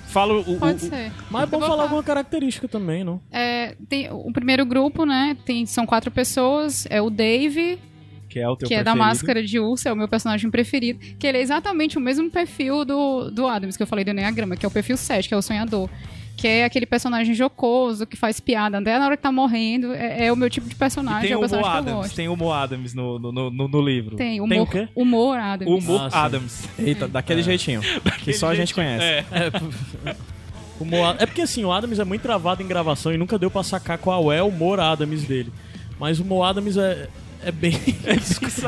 Fala o, Pode o- ser. Mas é bom falar alguma característica também, não? É, tem, o primeiro grupo, né? Tem, são quatro pessoas. É o Dave, que é o teu que é da máscara de urso, é o meu personagem preferido. Que ele é exatamente o mesmo perfil do, do Adams, que eu falei do Enneagrama, que é o perfil 7, que é o sonhador. Que é aquele personagem jocoso, que faz piada até na hora que tá morrendo. É, é o meu tipo de E personagem, tem é o o Mo personagem que eu Adams, gosto. tem o Mo Adams no, no, no, no- livro. Tem, Tem humor, o quê? humor Adams. O Mo Ah. Adams. Eita, daquele jeitinho. Que só a gente conhece. É. O Mo É porque assim, o Adams é muito travado em gravação e nunca deu pra sacar qual é o Mo Adams dele. Mas o Mo Adams é, é bem.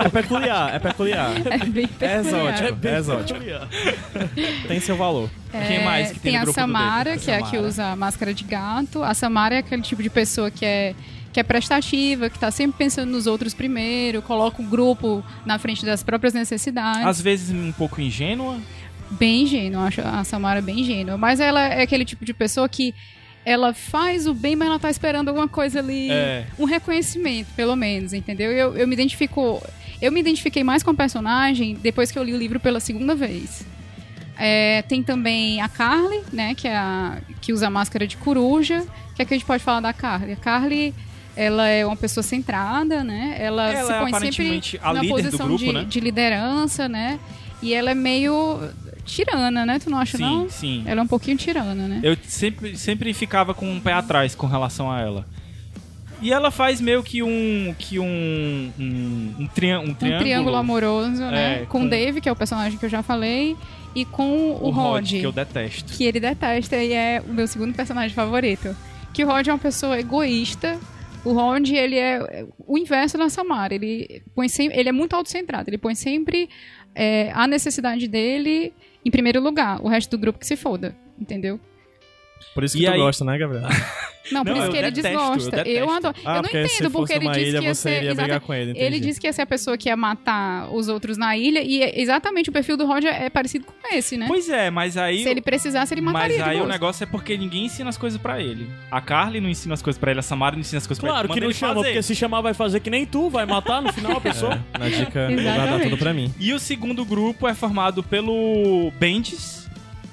É peculiar, é peculiar. É bem É peculiar. exótico, é exótico. Tem seu valor. Quem mais que tem no a grupo do Samara, que é a que usa máscara de gato. A Samara é aquele tipo de pessoa que é que é prestativa, que tá sempre pensando nos outros primeiro, coloca o grupo na frente das próprias necessidades. Às vezes um pouco ingênua. Bem ingênua, acho a Samara bem ingênua. Mas ela é aquele tipo de pessoa que ela faz o bem, mas ela tá esperando alguma coisa ali, É. um reconhecimento, pelo menos, entendeu? Eu, eu me identifico, eu me identifiquei mais com o personagem depois que eu li o livro pela segunda vez. É, tem também a Carly, né, que é a que usa a máscara de coruja. O que é que a gente pode falar da Carly? A Carly, ela é uma pessoa centrada, né? Ela, Ela se é põe aparentemente sempre a na posição grupo, de, né? de liderança, né? E ela é meio tirana, né? Tu não acha Sim, não? sim. Ela é um pouquinho tirana, né? Eu sempre, sempre ficava com um pé atrás com relação a ela. E ela faz meio que um. que um. um, um, trian- um um triângulo. triângulo amoroso, né? É, com com- o Dave, que é o personagem que eu já falei, e com o, O Rod, Rod, que eu detesto. que ele detesta e é o meu segundo personagem favorito. Que o Rod é uma pessoa egoísta. O Rod, ele é o inverso da Samara. Ele, põe sempre, ele é muito autocentrado. Ele põe sempre é, a necessidade dele em primeiro lugar. O resto do grupo que se foda. Entendeu? Por isso E que tu aí- gosta, né, Gabriel? Não, por Não, isso eu que ele detesto, eu desgosta. Eu, detesto. adoro. Ah, eu não porque entendo porque ele disse ilha, que ia você ser. com ele, Ele disse que ia ser a pessoa que ia matar os outros na ilha. E é exatamente o perfil do Roger é parecido com esse, né? Pois é, mas aí. Se ele precisasse, ele mataria mas aí o negócio é porque ninguém ensina as coisas pra ele. A Carly não ensina as coisas pra ele, a Samara não ensina as coisas Claro pra que ele. não manda ele chama, fazer. porque se chamar vai fazer que nem tu, vai matar no final a pessoa. Na dica, Exatamente. guardar tudo pra mim. E o segundo grupo é formado pelo Bendis,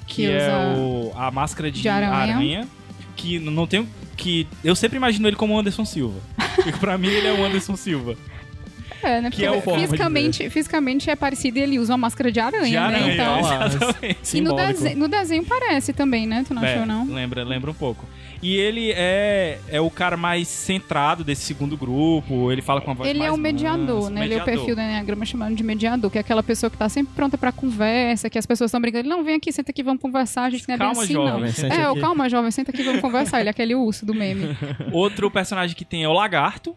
que, Que é o, a máscara de, de aranha. aranha. Que não tem. Que eu sempre imagino ele como o Anderson Silva. E pra mim ele é o Anderson Silva. É, né? Que é Porque o fisicamente, fisicamente é parecido e ele usa uma máscara de aranha, De aranha, né? Então, exatamente. e no, Simbólico. dese- no desenho parece também, né? Tu não É, achou, não? Lembra, lembra um pouco. E ele é, é o cara mais centrado desse segundo grupo, ele fala com a voz Ele mais é o mediador, mansa, né? Ele é o mediador. perfil do Enneagrama chamado de mediador, que é aquela pessoa que tá sempre pronta pra conversa, que as pessoas estão brincando. Ele, não, vem aqui, senta aqui, vamos conversar. A gente não é bem Calma, assim, jovem, não. É, o calma, jovem, senta aqui, vamos conversar. Ele é aquele urso do meme. Outro personagem que tem é o Lagarto.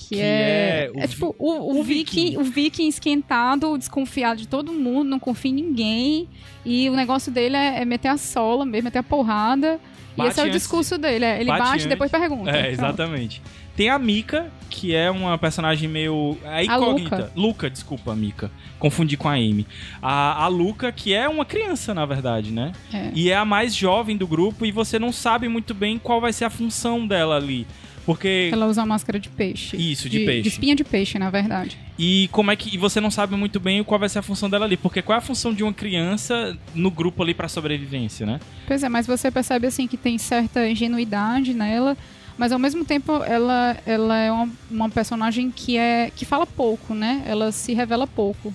Que, Que é. é o É, tipo o, o, viking, o viking esquentado, desconfiado de todo mundo, não confia em ninguém. E o negócio dele é, é meter a sola mesmo, meter a porrada. e Bate esse é o antes- discurso dele. é, ele bate bate, antes. e depois pergunta. É, Pronto. exatamente. Tem a Mika, que é uma personagem meio. É incógnita. Luca. Luca, desculpa, Mika. Confundi com a Amy. A, a Luca, que é uma criança, na verdade, né? É. E é a mais jovem do grupo e você não sabe muito bem qual vai ser a função dela ali. Porque. Ela usa uma máscara de peixe. Isso, de peixe. De espinha de peixe, na verdade. E como é que. E você não sabe muito bem qual vai ser a função dela ali. Porque qual é a função de uma criança no grupo ali pra sobrevivência, né? Pois é, mas você percebe assim que tem certa ingenuidade nela, mas ao mesmo tempo ela, ela é uma, uma personagem que é que fala pouco, né? Ela se revela pouco.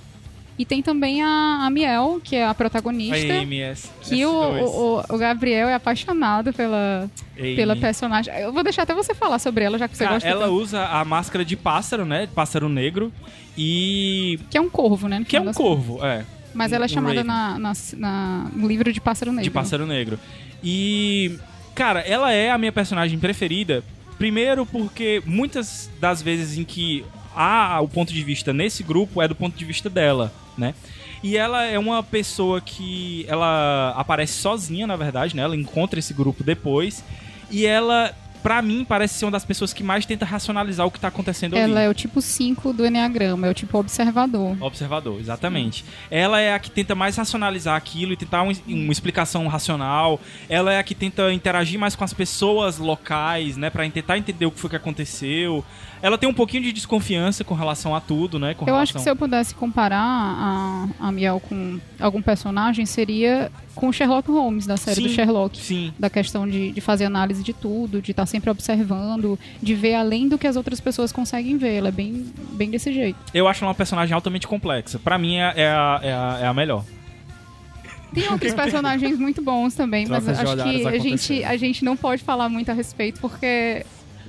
E tem também a, a Miel, que é a protagonista. A Amy, S, Que o, o, o- o Gabriel é apaixonado pela, pela personagem. Eu vou deixar até você falar sobre ela, já que você Cara, gosta ela tanto. usa a máscara de pássaro, né? Pássaro negro. E. Que é um corvo, né? Que é um das corvo, é. Mas ela é chamada na, na, na- no livro de Pássaro Negro. De pássaro negro. E. Cara, ela é a minha personagem preferida. Primeiro porque muitas das vezes em que há o ponto de vista nesse grupo é do ponto de vista dela, né? E ela é uma pessoa que ela aparece sozinha, na verdade, né? Ela encontra esse grupo depois e ela pra mim parece ser uma das pessoas que mais tenta racionalizar o que tá acontecendo ali. Ela é o tipo 5 do Enneagrama, é o tipo observador. Observador, exatamente. Ela é a que tenta mais racionalizar aquilo e tentar um- uma explicação racional. Ela é a que tenta interagir mais com as pessoas locais, né? Pra tentar entender o que foi que aconteceu. Ela tem um pouquinho de desconfiança com relação a tudo, né? Com Eu acho relação... que se eu pudesse comparar a, a Miel com algum personagem, seria com o Sherlock Holmes, da série Sim. do Sherlock. Sim, Da questão de, de fazer análise de tudo, de estar sempre observando, de ver além do que as outras pessoas conseguem ver. Ela é bem, bem desse jeito. eu acho ela uma personagem altamente complexa. Pra mim é, é a, é, a, é a melhor. Tem outros personagens muito bons também, mas Trocas acho que a gente, a gente não pode falar muito a respeito, porque.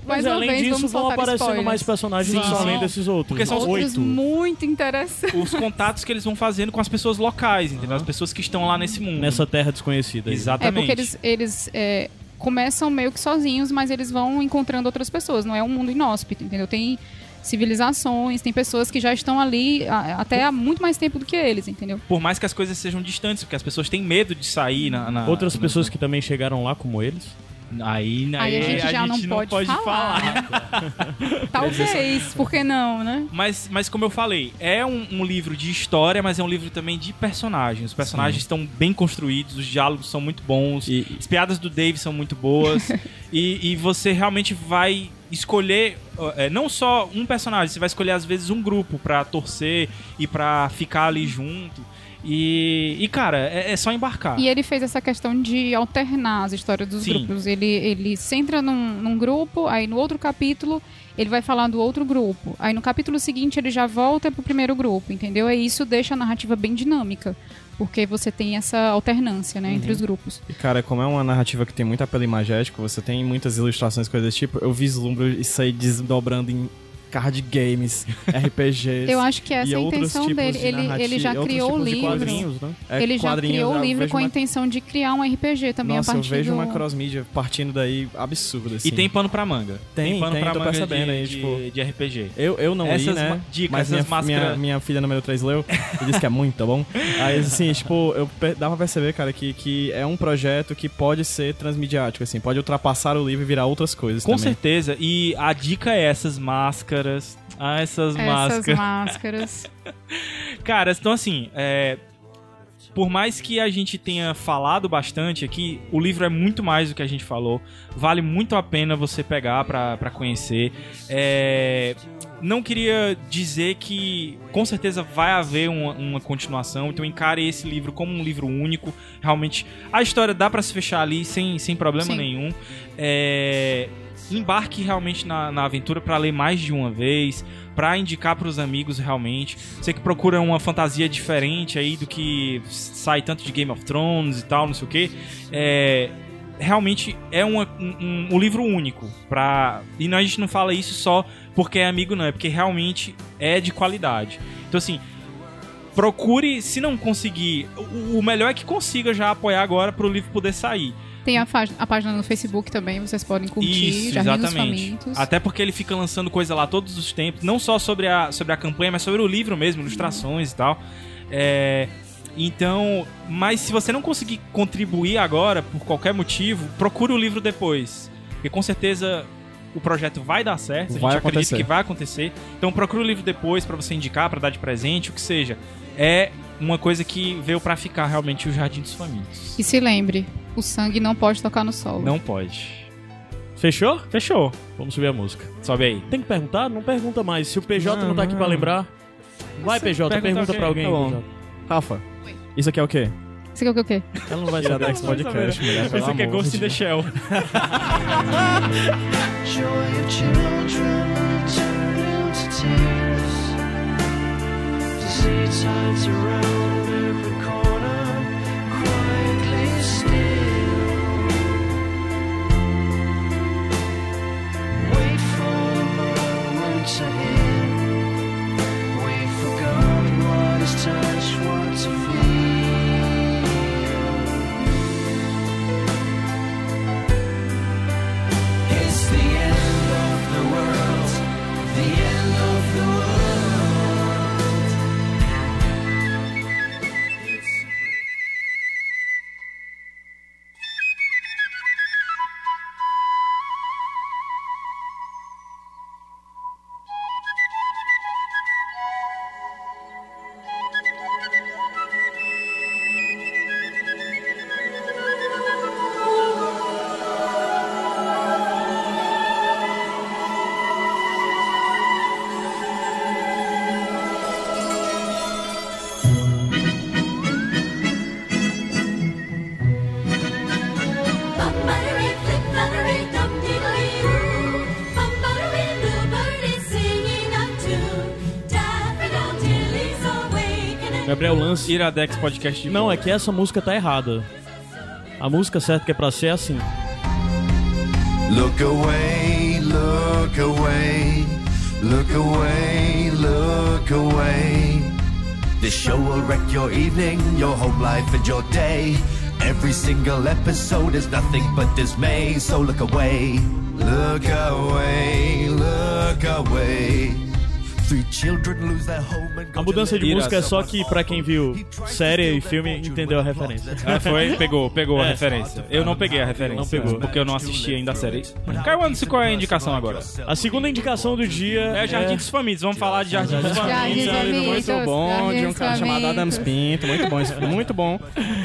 Mais Mas além vez, disso, vão aparecendo spoilers. mais personagens Sim, além desses outros. Porque são os Outros oito. muito interessantes. Os contatos que eles vão fazendo com as pessoas locais, entendeu? As pessoas que estão lá nesse mundo. Nessa terra desconhecida. aí. É Exatamente. porque eles, eles é, começam meio que sozinhos, mas eles vão encontrando outras pessoas. Não é um mundo inóspito, entendeu? Tem civilizações, tem pessoas que já estão ali até há muito mais tempo do que eles, entendeu? Por mais que as coisas sejam distantes, porque as pessoas têm medo de sair na... na- Outras na- pessoas que também chegaram lá, como eles. Aí, Aí a gente já não pode falar. Talvez, por que não, né? Mas, mas como eu falei, é um, um livro de história, mas é um livro também de personagens. Os personagens estão bem construídos, os diálogos são muito bons, E- as piadas do Dave são muito boas. e, e você realmente vai escolher é, não só um personagem, você vai escolher às vezes um grupo pra torcer e pra ficar ali junto. E, e cara, é, é só embarcar. E ele fez essa questão de alternar as histórias dos Sim. grupos. Ele, ele centra num, num grupo, aí no outro capítulo ele vai falar do outro grupo. Aí no capítulo seguinte ele já volta pro primeiro grupo, entendeu? E isso deixa a narrativa bem dinâmica. Porque você tem essa alternância, né, Uhum. entre os grupos. E, cara, como é uma narrativa que tem muito apelo imagético, você tem muitas ilustrações, coisas desse tipo, eu vislumbro isso aí desdobrando em card games, RPGs. Eu acho que essa e é a intenção dele. de Ele, ele já criou o de livro. Né? É, ele já criou o eu livro com a uma- intenção de criar um RPG também Nossa, a eu partir vejo do... uma crossmídia partindo daí absurda, assim. E tem pano pra manga. Tem, pano tem, pra tô manga percebendo de, aí, de- tipo- de RPG. Eu, eu não li, Essas né? ma- dicas, mas minha, essas máscaras- minha, minha filha número 3 leu e disse que é muito bom. Aí, assim, tipo, eu dá pra perceber, cara, que, que é um projeto que pode ser transmediático, assim, pode ultrapassar o livro e virar outras coisas Com também. certeza. E a dica é essas máscaras. Ah, essas, Essas máscaras. máscaras. Cara, então assim, é, por mais que a gente tenha falado bastante aqui, o livro é muito mais do que a gente falou. Vale muito a pena você pegar pra, pra conhecer. É, não queria dizer que com certeza vai haver uma, uma continuação, então encare esse livro como um livro único. Realmente, a história dá pra se fechar ali sem, sem problema Sim. nenhum. É, embarque realmente na, na aventura pra ler mais de uma vez, pra indicar pros amigos realmente. Você que procura uma fantasia diferente aí do que sai tanto de Game of Thrones e tal, não sei o que. É, realmente é uma- um, um- um livro único pra e não, a gente não fala isso só porque é amigo não é porque realmente é de qualidade então assim procure se não conseguir o, o melhor é que consiga já apoiar agora pro livro poder sair Tem a, a página no Facebook também, vocês podem curtir. isso Jardim dos exatamente até porque ele fica lançando coisa lá todos os tempos não só sobre a sobre a campanha mas sobre o livro mesmo ilustrações e tal é, então, mas se você não conseguir contribuir agora, por qualquer motivo, procure o livro depois. Porque com certeza o projeto vai dar certo, a gente Vai acredita acontecer. que vai acontecer. Então procure o livro depois pra você indicar, pra dar de presente, o que seja. É uma coisa que veio pra ficar realmente o Jardim dos Famintos. E se lembre, o sangue não pode tocar no solo. Não pode. Fechou? Fechou. Vamos subir a música. Sobe aí. Tem que perguntar? Não pergunta mais. Se o PJ não, Não, tá aqui pra lembrar, vai, PJ, pergunta pra alguém. Tá bom. PJ. Rafa, isso aqui é o quê? Você quer o quê, o quê? Ela não vai Iradex saber. Podcast, mulher, Esse aqui é Ghost de in the Shell. Joy Lance. Iradex Podcast de Não, é que essa música tá errada. A música certa que é pra ser é assim. Look away, look away, look away, look away. This show will wreck your evening, your home life, and your day. Every single episode is nothing but dismay, so look away, look away, look away. Three children lose their go A mudança de música é só que pra quem viu série e filme entendeu a referência. Ah, foi? Pegou, pegou a É. referência. Eu não peguei a referência. Não pegou. Porque eu não assisti ainda a série. Caio Anderson, qual é a indicação agora? A segunda indicação do dia É Jardim dos Famintos. Vamos falar de Jardim dos Famintos. Um muito bom, de um cara chamado. Adams Pinto. Muito bom, esse- muito bom.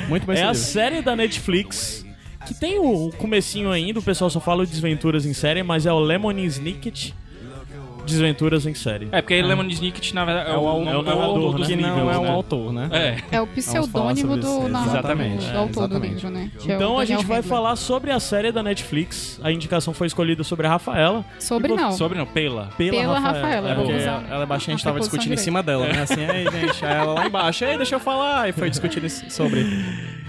Muito bom É a série da Netflix que tem o o comecinho ainda, o pessoal só fala de desventuras em série, mas é o Lemon Snicket Desventuras em série. É, porque Lemon Snicket, na verdade, é o, É o narrador, do autor né? dos Que não é um né? autor, né? É. É o falar pseudônimo do Exatamente, do autor do exatamente. livro, né? é o Então a gente vai falar sobre a série da Netflix. A indicação foi escolhida sobre a Rafaela. Sobre não. Sobre não, pela. Pela, Pela Rafaela, É ela é baixinha, a gente tava discutindo em cima dela, né? Assim, aí, gente, aí ela lá embaixo, aí deixa eu falar, e foi discutindo sobre.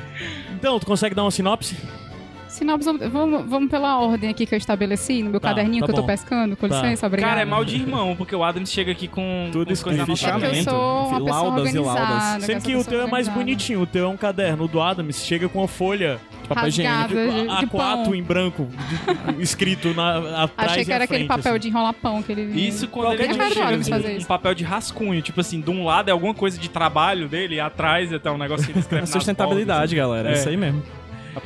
Então, tu consegue dar uma sinopse? Sinopse, vamos, vamos pela ordem aqui que eu estabeleci no meu Tá, caderninho tá que eu tô bom. pescando, com Tá. licença, obrigado. Cara, é mal de irmão, porque o Adams chega aqui com Tudo isso coisa. É eu fichamento, sou uma pessoa laudas e laudas. Sendo essa que o teu é mais bonitinho, o teu é um caderno. O do Adams chega com uma folha Papel higiênico. De, de A4 pão. em branco, de- escrito na, atrás Achei que era aquele frente, papel assim. de enrolar pão que ele... Isso quando Qualquer ele tipo de chega Adams com fazer um papel de rascunho, tipo assim, de um lado é alguma coisa de trabalho dele, e atrás é até um negócio que ele escreve É sustentabilidade, galera. É É. isso aí mesmo.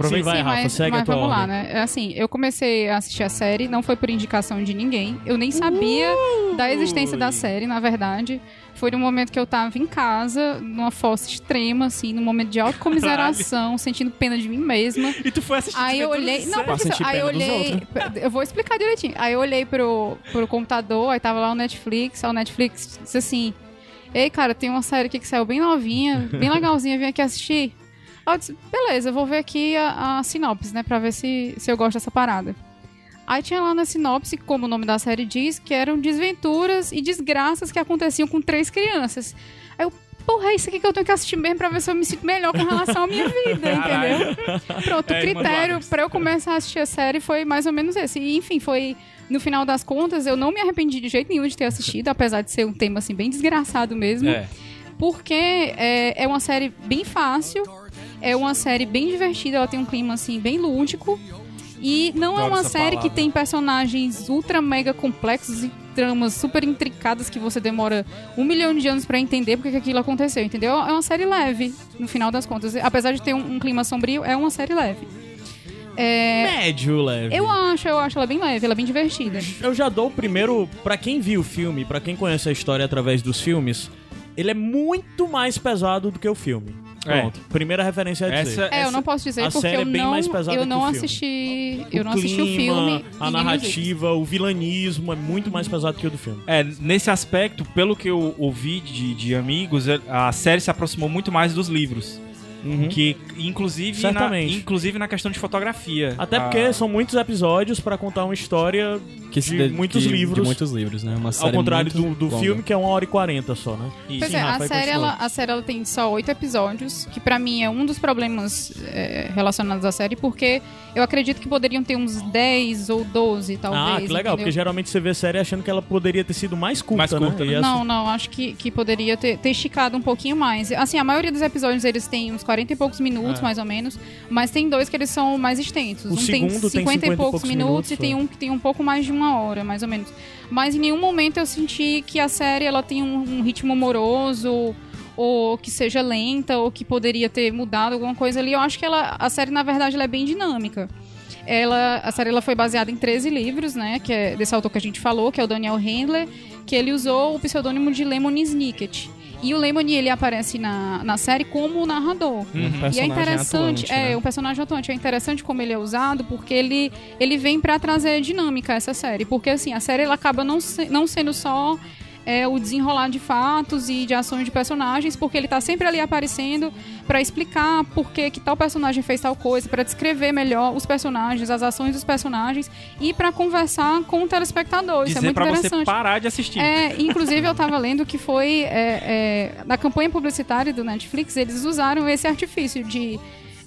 Sim, vai, Sim, Rafa, mas, segue mas a tua vamos lá, ordem. né? É Assim, eu comecei a assistir a série, não foi por indicação de ninguém. Eu nem sabia da existência da série, na verdade. Foi num momento que eu tava em casa, numa força extrema, assim, num momento de autocomiseração, sentindo pena de mim mesma. E tu foi assistir Aí eu olhei. Não, sentir Aí eu olhei. Eu vou explicar direitinho. Aí eu olhei pro, pro computador, aí tava lá o Netflix, aí o Netflix disse assim: Ei, cara, tem uma série aqui que saiu bem novinha, bem legalzinha, vem aqui assistir. Aí eu disse, beleza, eu vou ver aqui a, a sinopse, né, pra ver se, se eu gosto dessa parada. Aí tinha lá na sinopse, como o nome da série diz, que eram desventuras e desgraças que aconteciam com três crianças. Aí eu, porra, é isso aqui que eu tenho que assistir mesmo pra ver se eu me sinto melhor com relação à minha vida, entendeu? Pronto, o É, critério pra eu começar a assistir a série foi mais ou menos esse. E, enfim, foi. No final das contas, eu não me arrependi de jeito nenhum de ter assistido, apesar de ser um tema assim bem desgraçado mesmo. É. Porque é, é uma série bem fácil, é uma série bem divertida, ela tem um clima assim bem lúdico. E não é Adoro uma essa série palavra. que tem personagens ultra mega complexos e tramas super intricadas que você demora um milhão de anos pra entender porque que aquilo aconteceu, entendeu? É uma série leve, no final das contas. Apesar de ter um, um clima sombrio, é uma série leve. É, Médio leve. eu acho, eu acho ela bem leve, ela é bem divertida. Eu já dou o primeiro. Pra quem viu o filme, pra quem conhece a história através dos filmes, ele é muito mais pesado do que o filme. É. Pronto. Primeira referência a dizer. Essa, É, eu não posso dizer a porque série eu é bem não, mais pesada eu que não o filme. assisti, eu não o assisti o clima, filme. a narrativa, o vilanismo é muito mais pesado que o do filme. É, nesse aspecto, pelo que eu ouvi de, de amigos, a série se aproximou muito mais dos livros. Que, inclusive, na, inclusive na questão de fotografia. Até Ah, porque são muitos episódios pra contar uma história Que se de de- muitos que- livros. De muitos livros, né? Uma Ao série contrário muito do, do longa. filme, que é uma hora e quarenta só, né? Isso. Pois Sim, é, Rafa, a série, ela, a série ela tem só oito episódios, que pra mim é um dos problemas é, relacionados à série, porque eu acredito que poderiam ter uns 10 ou 12, talvez. ah, que legal, entendeu? porque geralmente você vê série achando que ela poderia ter sido mais curta, Mais curta, né? né? E essa- Não, não, acho que, que poderia ter, ter esticado um pouquinho mais. Assim, a maioria dos episódios eles têm uns 40 e poucos minutos, mais ou menos, mas tem dois que eles são mais extensos. É. O um tem segundo 50, tem 50 e poucos minutos, minutos, e tem é. um que tem um pouco mais de uma hora, mais ou menos. Mas em nenhum momento eu senti que a série ela tem um, um ritmo moroso ou que seja lenta ou que poderia ter mudado alguma coisa ali. Eu acho que ela, a série na verdade ela é bem dinâmica. Ela, a série ela foi baseada em 13 livros, né, que é desse autor que a gente falou, que é o Daniel Handler, que ele usou o pseudônimo de Lemony Snicket. E o Lemony, ele aparece na, na série como o narrador. Um E é interessante, atuante, é, né? um personagem atuante. É interessante como ele é usado, porque ele, ele vem pra trazer dinâmica a essa série. Porque, assim, a série ela acaba não, se- não sendo só é, o desenrolar de fatos e de ações de personagens, porque ele tá sempre ali aparecendo pra explicar por que, que tal personagem fez tal coisa, pra descrever melhor os personagens, as ações dos personagens e pra conversar com o telespectador. Isso é Dizer muito pra você interessante. parar de assistir. É, inclusive eu tava lendo que foi é, é, na campanha publicitária do Netflix, eles usaram esse artifício de,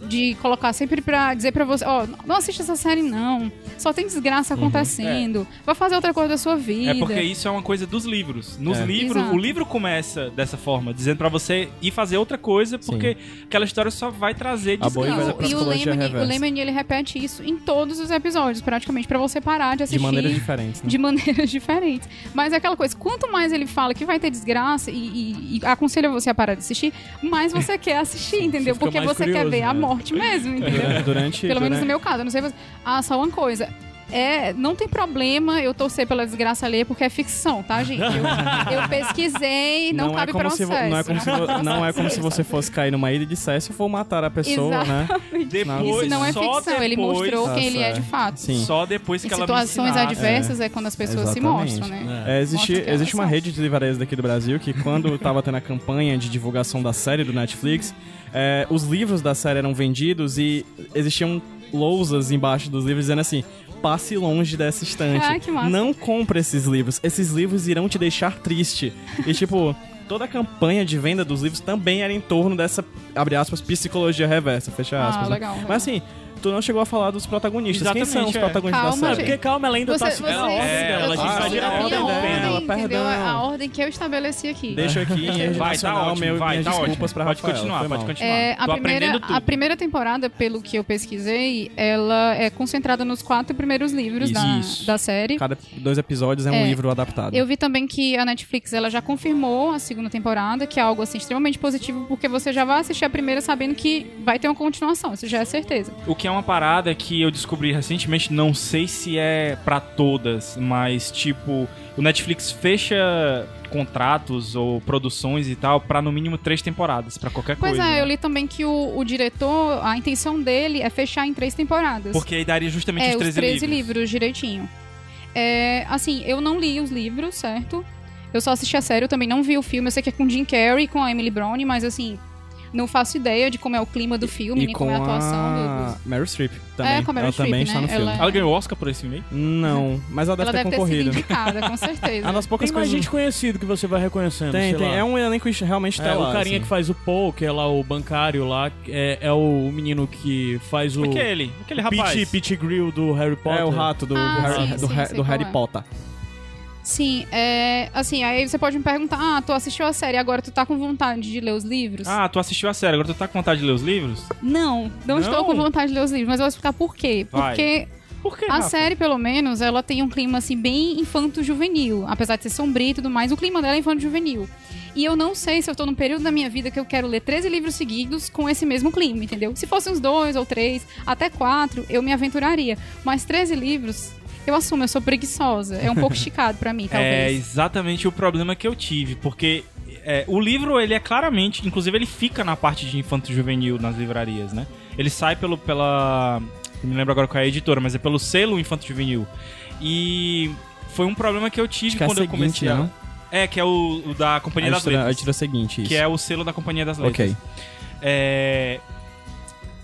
de colocar sempre pra dizer pra você, ó, não assista essa série não, só tem desgraça acontecendo, vai fazer outra coisa da sua vida. É porque isso é uma coisa dos livros. Nos É. livros, Exato. o livro começa dessa forma, dizendo pra você ir fazer outra coisa, porque aquela história só vai trazer A boa E e desgraça. o, e Lemony, o. Lemony, ele repete isso em todos os episódios, praticamente, pra você parar de De assistir. maneiras diferentes, né? de maneiras diferentes. Mas é aquela coisa, quanto mais ele fala que vai ter desgraça e, e- e aconselha você a parar de assistir, mais você quer assistir, entendeu? Porque você quer curioso, ver a né? Morte mesmo, entendeu? Durante, Pelo menos durante- no meu caso, eu não sei você. Ah, só uma coisa. É, não tem problema eu torcer pela desgraça alheia porque é ficção, tá, gente? Eu, eu pesquisei, não, é cabe como se vo- processo. não é como se vo- não é como se você fosse cair numa ilha e dissesse vou matar a pessoa, né? Depois, Isso não é só ficção, ele depois- mostrou Tá quem ele é de certo. fato. Sim. Só depois que Em ela me situações ensinasse. adversas é. quando as pessoas se Exatamente. mostram, né? É, existe Mostra existe uma são. rede de livrarias daqui do Brasil que, quando tava tendo a campanha de divulgação da série do Netflix, é, os livros da série eram vendidos e existiam lousas embaixo dos livros dizendo assim: passe longe dessa estante. Ah, que massa. Não compre esses livros. Esses livros irão te deixar triste. E tipo. Toda a campanha de venda dos livros também era em torno dessa, abre aspas, psicologia reversa, fecha Ah, aspas. né? legal, legal. Mas assim, tu não chegou a falar dos protagonistas. Quem são os Exatamente, é. protagonistas Calma, da série? porque calma, ela ainda tá Você, seguindo você, a ordem é, dela. A gente ah, direto a ordem ordem dela. entendeu? perdão. A ordem que eu estabeleci aqui. Deixa aqui Vai, tá ótimo, meu, vai, tá desculpas ótimo. pra Pode continuar, pode continuar. É, a, primeira, a primeira temporada, pelo que eu pesquisei, ela é concentrada nos quatro primeiros livros Isso. da, Isso. da série. Cada dois episódios é um É. livro adaptado. Eu vi também que a Netflix ela já confirmou a segunda temporada, que é algo assim extremamente positivo, porque você já vai assistir a primeira sabendo que vai ter uma continuação, isso já é certeza. O que que é uma parada que eu descobri recentemente, não sei se é pra todas, mas tipo, o Netflix fecha contratos ou produções e tal pra no mínimo três temporadas, pra qualquer Pois coisa. é, né? eu li também que o, o diretor, a intenção dele é fechar em três temporadas. Porque aí daria justamente é, os os 13, 13 livros. livros. direitinho. É, assim, eu não li os livros, certo? Eu só assisti a série, eu também não vi o filme. Eu sei que é com Jim Carrey e com a Emily Browne, mas assim, não faço ideia de como é o clima do filme, E nem com como é a atuação do- a dos- Meryl Streep também. É, com a Meryl ela Streep, também né? está no filme. Ela- Ela ganhou Oscar por esse filme aí? Não, mas ela deve Ela ter deve ter concorrido. sido indicada, com certeza. Ah, nas poucas Tem mais coisas... gente conhecida que você vai reconhecendo. Tem, sei tem. lá. É um elenco realmente É, estelar. o carinha assim. que faz o Paul, que é lá o bancário lá, é, é o menino que faz o Aquele, aquele rapaz. Pete, Pete Grill do Harry Potter. É o rato do, Ah, do Harry, sim, do, sim, do Harry é. Potter. Sim, é. Assim, aí você pode me perguntar: ah, tu assistiu a série, agora tu tá com vontade de ler os livros? Ah, tu assistiu a série, agora tu tá com vontade de ler os livros? Não, não, Não? estou com vontade de ler os livros, mas eu vou explicar por quê. Vai. Porque Por que, a Rafa? série, pelo menos, ela tem um clima assim bem infanto-juvenil. Apesar de ser sombrio e tudo mais, o clima dela é infanto-juvenil. E eu não sei se eu tô num período da minha vida que eu quero ler 13 livros seguidos com esse mesmo clima, entendeu? Se fossem uns dois ou três, até quatro, eu me aventuraria. Mas 13 livros, eu assumo, eu sou preguiçosa. É um pouco esticado pra mim, É talvez. exatamente o problema que eu tive, porque é, o livro, ele é claramente, inclusive ele fica na parte de infanto juvenil nas livrarias, né? Ele sai pelo, pela, não me lembro agora qual é a editora, mas é pelo selo infanto juvenil. E foi um problema que eu tive Acho que é a quando eu seguinte, comecei a... não? É, que é o, o da Companhia A das editora, a Letras. editora seguinte, isso. Que é o selo da Companhia das Letras. Ok. É...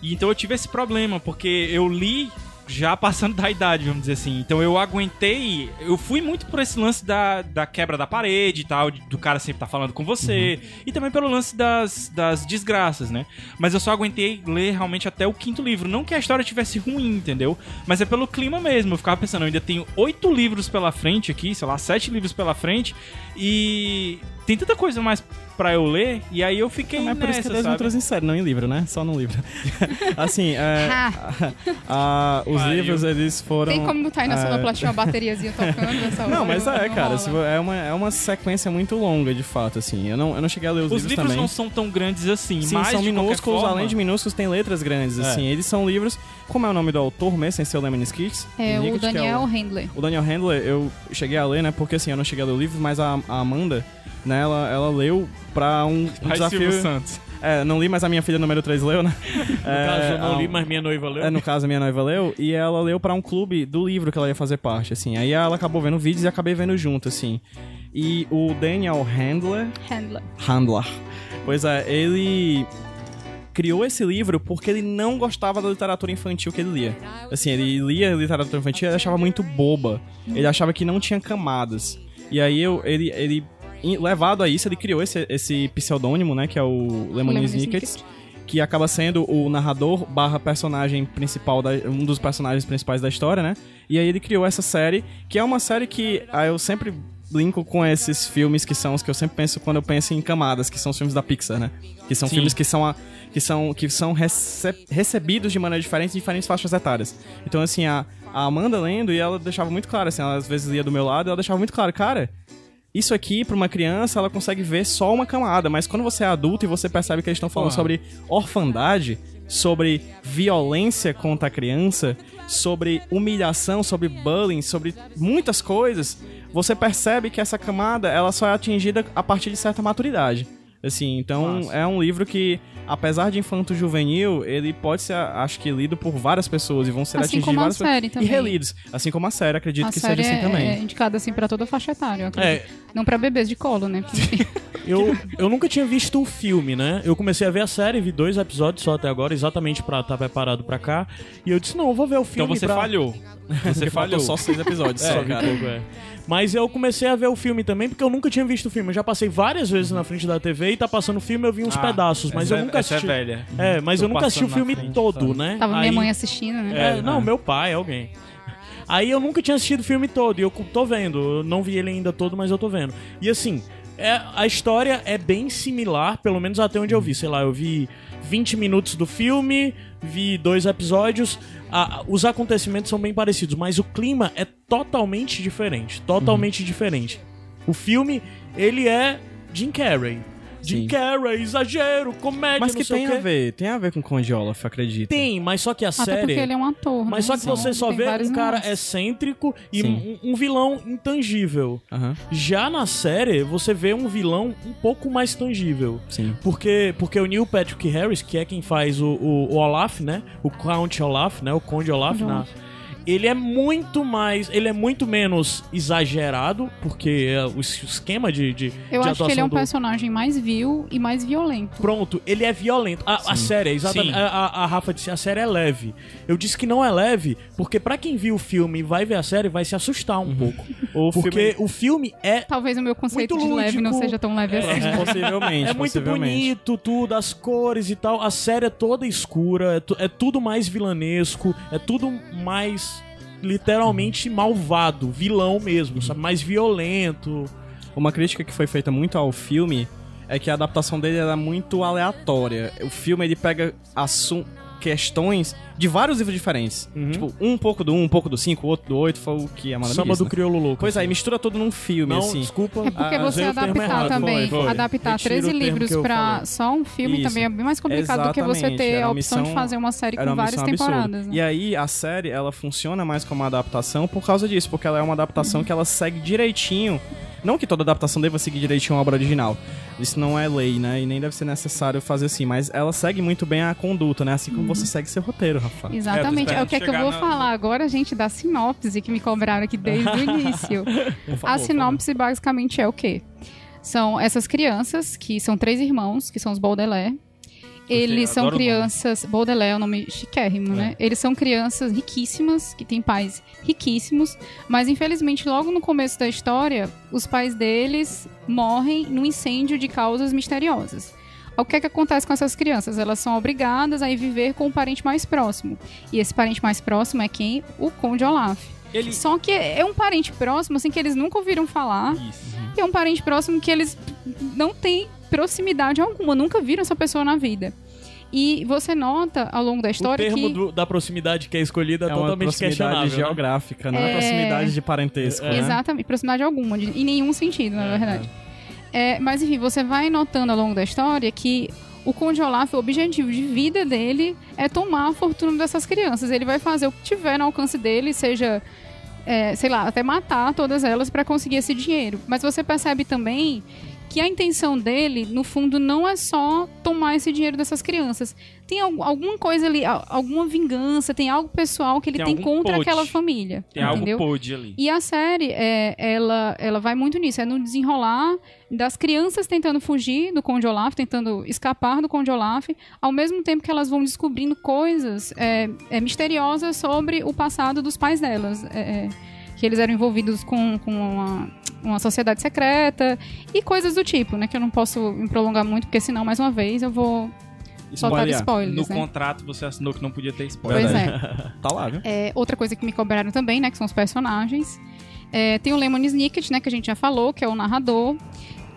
E então eu tive esse problema, porque eu li já passando da idade, vamos dizer assim. Então eu aguentei. Eu fui muito por esse lance da, da quebra da parede e tal, do cara sempre tá falando com você. E também pelo lance das, das desgraças, né? Mas eu só aguentei ler realmente até o quinto livro. Não que a história tivesse ruim, entendeu? Mas é pelo clima mesmo. Eu ficava pensando, eu ainda tenho oito livros pela frente aqui, sei lá, sete livros pela frente. E tem tanta coisa mais pra eu ler. E aí eu fiquei Não é por isso que nessa, é 10 sabe? minutos em série, não em livro, né? Só no livro. assim, é, a- os Pariu. livros, eles foram... Tem como botar aí na é, sonoplastia uma bateriazinha tocando nessa hora? Não, mas é, cara, rola. se vo- é uma, é uma sequência muito longa, de fato, assim. Eu não, eu não cheguei a ler os, Os livros, livros também. não são tão grandes assim, Sim, mas são minúsculos, forma, além de minúsculos, tem letras grandes, É. assim. Eles são livros... Como é o nome do autor mesmo, sem ser o Lemon Skits? É o que Daniel Handler. O Daniel Handler, eu cheguei a ler, né? Porque assim, eu não cheguei a ler o livro, mas a, a Amanda, né, ela, ela leu pra um, um Ai, desafio. Silvio Santos. É, não li, mas a minha filha número 3 leu, né? No caso, eu não a- li, mas minha noiva leu. É, no caso, a minha noiva leu, e ela leu pra um clube do livro que ela ia fazer parte, assim. Aí ela acabou vendo vídeos e acabei vendo junto, assim. E o Daniel Handler. Handler. Handler. Pois é, ele criou esse livro porque ele não gostava da literatura infantil que ele lia. Assim, ele lia literatura infantil e ele achava muito boba. Ele achava que não tinha camadas. E aí eu, ele, ele levado a isso, ele criou esse, esse pseudônimo, né, que é o Lemony Snicket, Snicket. que acaba sendo o narrador barra personagem principal, da, um dos personagens principais da história, né? E aí ele criou essa série, que é uma série que ah, eu sempre brinco com esses filmes que são os que eu sempre penso quando eu penso em camadas, que são os filmes da Pixar, né? Que são Sim. filmes que são, a, que são, que são rece- recebidos de maneira diferente em diferentes faixas etárias. Então, assim, a, a Amanda lendo, e ela deixava muito claro, assim, ela às vezes lia do meu lado, e ela deixava muito claro, cara, isso aqui, pra uma criança, ela consegue ver só uma camada, mas quando você é adulto e você percebe que eles estão falando sobre orfandade, sobre violência contra a criança, sobre humilhação, sobre bullying, sobre muitas coisas, você percebe que essa camada, ela só é atingida a partir de certa maturidade. Assim, então Massa. é um livro que, apesar de infanto juvenil, ele pode ser, acho que, lido por várias pessoas e vão ser Assim atingidos como a várias série pessoas. também. E relidos. Assim como a série, acredito A que série seja assim é, também. é indicada assim pra toda faixa etária. É, Não pra bebês de colo, né? Porque- eu, eu nunca tinha visto o filme, né? Eu comecei a ver a série, vi dois episódios só até agora, exatamente pra estar preparado pra cá. E eu disse, não, eu vou ver o filme. Então você pra... falhou. Você falhou. só seis episódios, É, só, cara. pouco, é. Mas eu comecei a ver o filme também porque eu nunca tinha visto o filme. Eu já passei várias vezes na frente da TV e tá passando o filme, eu vi uns Ah, pedaços, mas eu é- nunca é assisti. velha. É, mas Tô eu nunca assisti o filme frente, todo, sabe? né? Tava minha Aí- mãe assistindo, né? É, não, meu pai, alguém. Aí eu nunca tinha assistido o filme todo e eu tô vendo. Eu não vi ele ainda todo, mas eu tô vendo. E assim, é, a história é bem similar, pelo menos até onde eu vi. Sei lá, eu vi 20 minutos do filme, vi dois episódios. a- os acontecimentos são bem parecidos, mas o clima é totalmente diferente. Totalmente diferente. O filme, ele é Jim Carrey. Jim Sim. Carrey, exagero, comédia, Mas não que sei tem o quê. a ver, tem a ver com o Conde Olaf, acredito. Tem, mas só que a Até série... porque ele é um ator, Mas né? só que Então, você só tem vê vários um cara nuances. excêntrico e Sim. um, um vilão intangível. Aham, Já na série, você vê um vilão um pouco mais tangível. sim. Porque, porque o Neil Patrick Harris, que é quem faz o, o, o Olaf, né? O Count Olaf, né? O Conde Olaf, Conde na- Olaf. Ele é muito mais. Ele é muito menos exagerado, porque é, o es- esquema de, de, Eu de acho que ele é um do- personagem mais vil e mais violento. Pronto, ele é violento. A, a série, exatamente. Sim. A, a- a Rafa disse, a série é leve. Eu disse que não é leve, porque pra quem viu o filme e vai ver a série, vai se assustar um pouco. O Porque filme- o filme é Talvez o meu conceito de leve não seja tão leve assim. Possivelmente, É muito possivelmente. bonito tudo, as cores e tal. A série é toda escura, é, tu- é tudo mais vilanesco, é tudo mais literalmente malvado, vilão mesmo, sabe? Mais violento. Uma crítica que foi feita muito ao filme é que a adaptação dele era muito aleatória. O filme ele pega assum questões de vários livros diferentes. Uhum. Tipo, um pouco do 1, um, um pouco do 5, outro do 8, foi o que a Amanda me Samba do né? crioulo louco. Pois é, assim. e mistura tudo num filme, Não, assim. desculpa. É porque você adaptar errado. também, Foi, foi. adaptar Retiro 13 o termo livros pra só um filme Isso. também é bem mais complicado do que você Exatamente, ter a opção de missão- fazer uma série com uma várias temporadas. Né? E aí a série, ela funciona mais como uma adaptação por causa disso, porque ela é uma adaptação que ela segue direitinho. Não que toda adaptação deva seguir direitinho a obra original. Isso não é lei, né? E nem deve ser necessário fazer assim, mas ela segue muito bem a conduta, né? Assim como você segue seu roteiro, Rafa. Exatamente. É, É, o que é que eu vou na- falar agora, gente, da sinopse que me cobraram aqui desde o início. Favor, a sinopse basicamente é o quê? São essas crianças, que são três irmãos, que são os Baudelaire. Eles são crianças. Baudelaire é um nome chiquérrimo, né? Eles são crianças riquíssimas, que têm pais riquíssimos, mas infelizmente, logo no começo da história, os pais deles morrem num incêndio de causas misteriosas. O que é que acontece com essas crianças? Elas são obrigadas a ir viver com o parente mais próximo. E esse parente mais próximo é quem? O Conde Olaf. Ele... Só que é um parente próximo, assim, que eles nunca ouviram falar. Isso. E é um parente próximo que eles não têm proximidade alguma, nunca viram essa pessoa na vida. E você nota ao longo da O história termo que. do- da proximidade que é escolhida é, É uma totalmente proximidade questionável. né? geográfica, não é, É. proximidade de parentesco, né? Exatamente, proximidade alguma, de- em nenhum sentido, na verdade. É, mas enfim, você vai notando ao longo da história que o Conde Olaf, o objetivo de vida dele é tomar a fortuna dessas crianças. Ele vai fazer o que tiver no alcance dele, seja, é, sei lá, até matar todas elas para conseguir esse dinheiro. Mas você percebe também que a intenção dele, no fundo, não é só tomar esse dinheiro dessas crianças. Tem al- alguma coisa ali, al- alguma vingança, tem algo pessoal que ele Tem tem, contra pote. aquela família. Tem entendeu? algo pod ali. E a série, é, ela, ela vai muito nisso, é no desenrolar das crianças tentando fugir do Conde Olaf, tentando escapar do Conde Olaf, ao mesmo tempo que elas vão descobrindo coisas é, é, misteriosas sobre o passado dos pais delas. é, é, que eles eram envolvidos com, com uma, uma sociedade secreta e coisas do tipo, né? Que eu não posso me prolongar muito, porque senão, mais uma vez, eu vou soltar Spoiler. spoilers, No né? contrato você assinou que não podia ter spoiler. Pois é. Tá lá, viu? É, outra coisa que me cobraram também, né, que são os personagens. É, tem o Lemon Snicket, né, que a gente já falou, que é o narrador.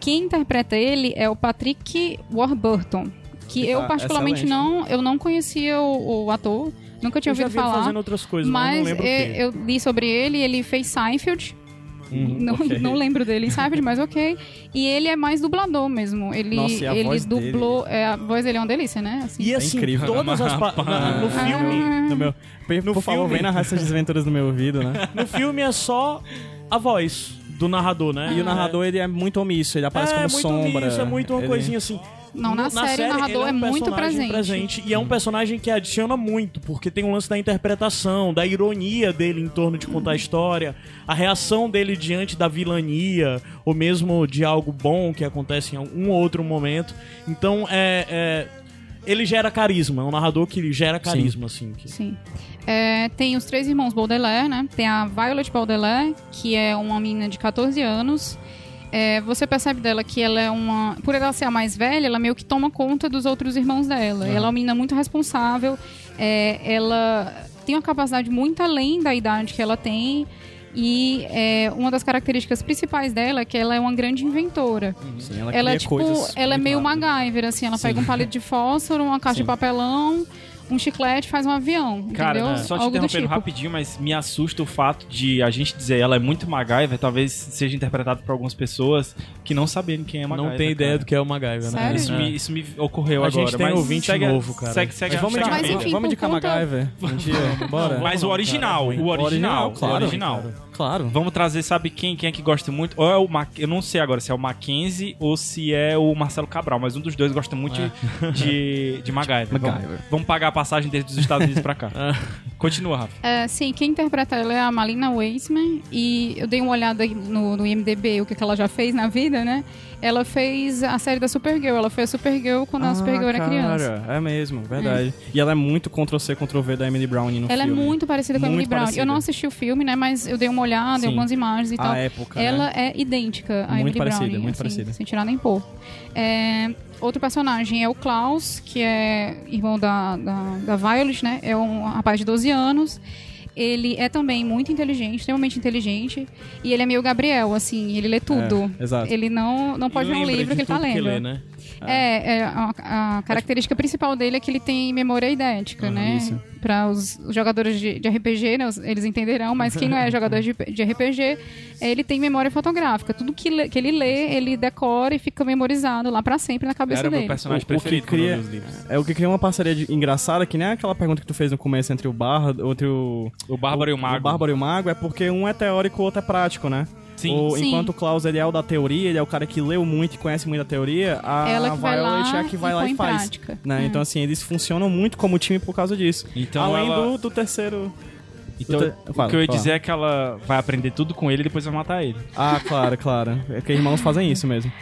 Quem interpreta ele é o Patrick Warburton, que eu particularmente excelente, não, eu não conhecia o, o ator, nunca tinha Eu já ouvido vi ele falar. fazendo outras coisas, mas, Mas lembro é, eu li sobre ele, ele fez Seinfeld. Não, ok. não lembro dele em Seinfeld, mas ok. E ele é mais dublador mesmo. Ele, Nossa, e a ele voz dublou. É, a voz dele é uma delícia, né? Assim. E assim, incrível. todas as pa- na- no filme, Ah, No meu... Por favor, filme- vem narrar essas desventuras no meu ouvido, né? no filme é só a voz do narrador, né? E o narrador, ele é muito omisso, ele aparece é, como muito sombra. Isso, é muito uma Ele- coisinha assim. Não, na No- série, o narrador ele é um muito personagem presente. E é um personagem que adiciona muito, porque tem um lance da interpretação, da ironia dele em torno de contar a história, a reação dele diante da vilania, ou mesmo de algo bom que acontece em um ou outro momento. Então, é, é- ele gera carisma, é um narrador que gera carisma, assim. que- Sim. É, tem os três irmãos Baudelaire, né? Tem a Violet Baudelaire, que é uma menina de 14 anos. É, você percebe dela que ela é uma. Por ela ser a mais velha, ela meio que toma conta dos outros irmãos dela. Ela é uma menina muito responsável. é, ela tem uma capacidade muito além da idade que ela tem. E é, uma das características principais dela é que ela é uma grande inventora. Sim, ela, Ela é tipo, ela é meio rápido. MacGyver, assim, ela pega um palito de fósforo, uma caixa Sim. de papelão, um chiclete faz um avião, Cara, entendeu? só te Algo do interrompendo tipo. rapidinho, mas me assusta o fato de a gente dizer ela é muito MacGyver, talvez seja interpretado por algumas pessoas que não sabem quem é MacGyver. Não tem ideia cara. do que é o MacGyver, né? Sério? Isso, É. me, isso me ocorreu A agora. gente tem mas ouvinte segue, novo, cara. Segue, segue, Mas vamos Mas, a enfim, vamos indicar conta- MacGyver um dia? Bora. Mas o original, cara, o original, claro. o original. Claro. Vamos trazer, sabe quem? Quem é que gosta muito? Ou é o Mac... Eu não sei agora se é o Mackenzie ou se é o Marcelo Cabral, mas um dos dois gosta muito de, de MacGyver. Vamos, MacGyver. vamos pagar a passagem desde os Estados Unidos pra cá. Continua, Rafa. É, sim, quem interpreta ela é a Malina Weissman e eu dei uma olhada aí no, no IMDB, o que, que ela já fez na vida, né? Ela fez a série da Supergirl, ela foi a Supergirl quando a Supergirl era criança. Ah, É mesmo, verdade. E ela é muito Ctrl-C, Ctrl-V da Emily Browning no Ela filme. é muito parecida com a Emily Brown. Eu não assisti o filme, né? Mas eu dei uma olhada Sim. algumas imagens e A tal. época, Ela né? é idêntica a Muito Emily parecida, Browning, muito assim, parecida. sem tirar nem pôr. É, outro personagem é o Klaus, que é irmão da, da, da Violet, né? É um rapaz de 12 anos. Ele é também muito inteligente, extremamente inteligente. E ele é meio Gabriel, assim, ele lê tudo. É, exato. Ele não, não pode ler um livro que ele tá lendo. lê, né? É, é, a, a característica principal dele é que ele tem memória idética, né? isso. Para os, jogadores de, de RPG, né, eles entenderão, mas quem não é jogador de, de RPG, ele tem memória fotográfica. Tudo que, lê- que ele lê, ele decora e fica memorizado lá pra sempre na cabeça Era o meu dele. personagem O- o preferido eu cria- li os livros. É o que cria uma parceria de- engraçada, que nem aquela pergunta que tu fez no começo entre o Barra, entre o... O Bárbaro e o Mago. O Bárbaro e o Mago é porque um é teórico e o outro é prático, né? Sim. O- Sim. Enquanto o Klaus ele é o da teoria, ele é o cara que leu muito e conhece muito a teoria, a Ela que vai Violet lá é a que vai e lá e faz. Né? É. Então, assim, eles funcionam muito como time por causa disso. Então Além ela- do, do terceiro. Então, Fala, o que eu ia fala. dizer é que ela vai aprender tudo com ele e depois vai matar ele. Ah, claro, claro. É que irmãos fazem isso mesmo.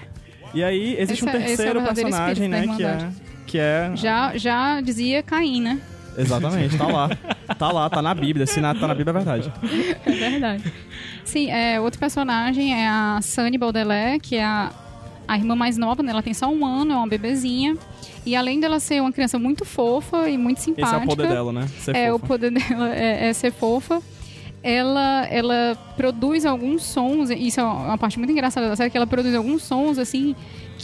E aí, existe Esse um é- é terceiro verdadeiro personagem, né? Que é. Que é. Já, já dizia Caim, né? Exatamente, tá lá. Tá lá, tá na Bíblia. Se na- tá na Bíblia, é verdade. É verdade. Sim, é, outro personagem é a Sunny Baudelaire, que é a, a irmã mais nova, né? Ela tem só um ano, é uma bebezinha. E além dela ser uma criança muito fofa e muito Esse simpática... é o poder dela, né? Ser É, o fofa. poder dela é, é ser fofa. Ela, ela produz alguns sons, isso é uma parte muito engraçada da série, que ela produz alguns sons, assim,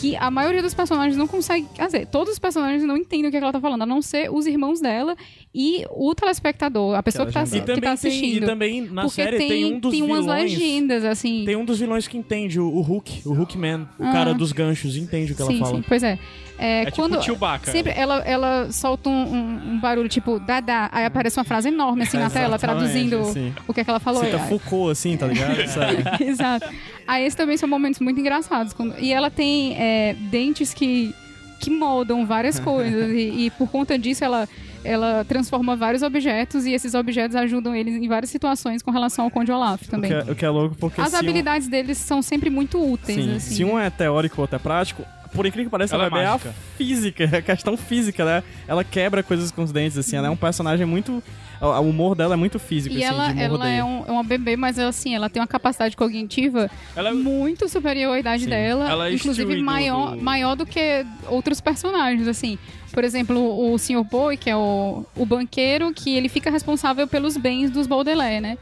que a maioria dos personagens não consegue... Quer dizer, todos os personagens não entendem o que, é que ela tá falando, a não ser os irmãos dela e o telespectador, a pessoa que, tá, legenda. E que também, tá tem, e assistindo. também na Porque série tem, tem, um dos tem umas vilões. legendas, assim. Tem um dos vilões que entende, o, o Hulk, o Hulkman, o Ah. cara dos ganchos, entende o que sim, ela fala. sim, pois é. É, É quando tipo o Chewbacca. Sempre ela, ela solta um, um- um barulho tipo dadá, aí aparece uma frase enorme assim na tela, traduzindo sim. o que, é que ela falou. Cita Aí- Foucault, assim, tá ligado? Exato. Aí esses também são momentos muito engraçados. quando- E ela tem é, dentes que, que moldam várias coisas. e, e por conta disso ela, ela transforma vários objetos e esses objetos ajudam eles em várias situações com relação ao Conde Olaf O também. que, é, o que é louco porque As se um- habilidades deles são sempre muito úteis. Sim, assim. se um é teórico e o outro é prático, por incrível que pareça, Ela ela, é é bem a física, é a questão física, né? Ela quebra coisas com os dentes, assim, ela é um personagem muito... O humor dela é muito físico, E assim, ela, de ela é, um- é uma bebê, mas ela, assim, ela tem uma capacidade cognitiva Ela é- muito superior à idade Sim. dela, Ela é inclusive maior, do- maior do que outros personagens, assim. Por exemplo, o Sr. Boy, que é o, o banqueiro, que ele fica responsável pelos bens dos Baudelaire, né?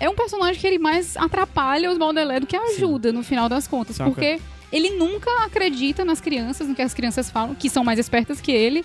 É um personagem que ele mais atrapalha os Baudelaire do que ajuda, no final das contas. É uma porque ele nunca acredita nas crianças, no que as crianças falam, que são mais espertas que ele.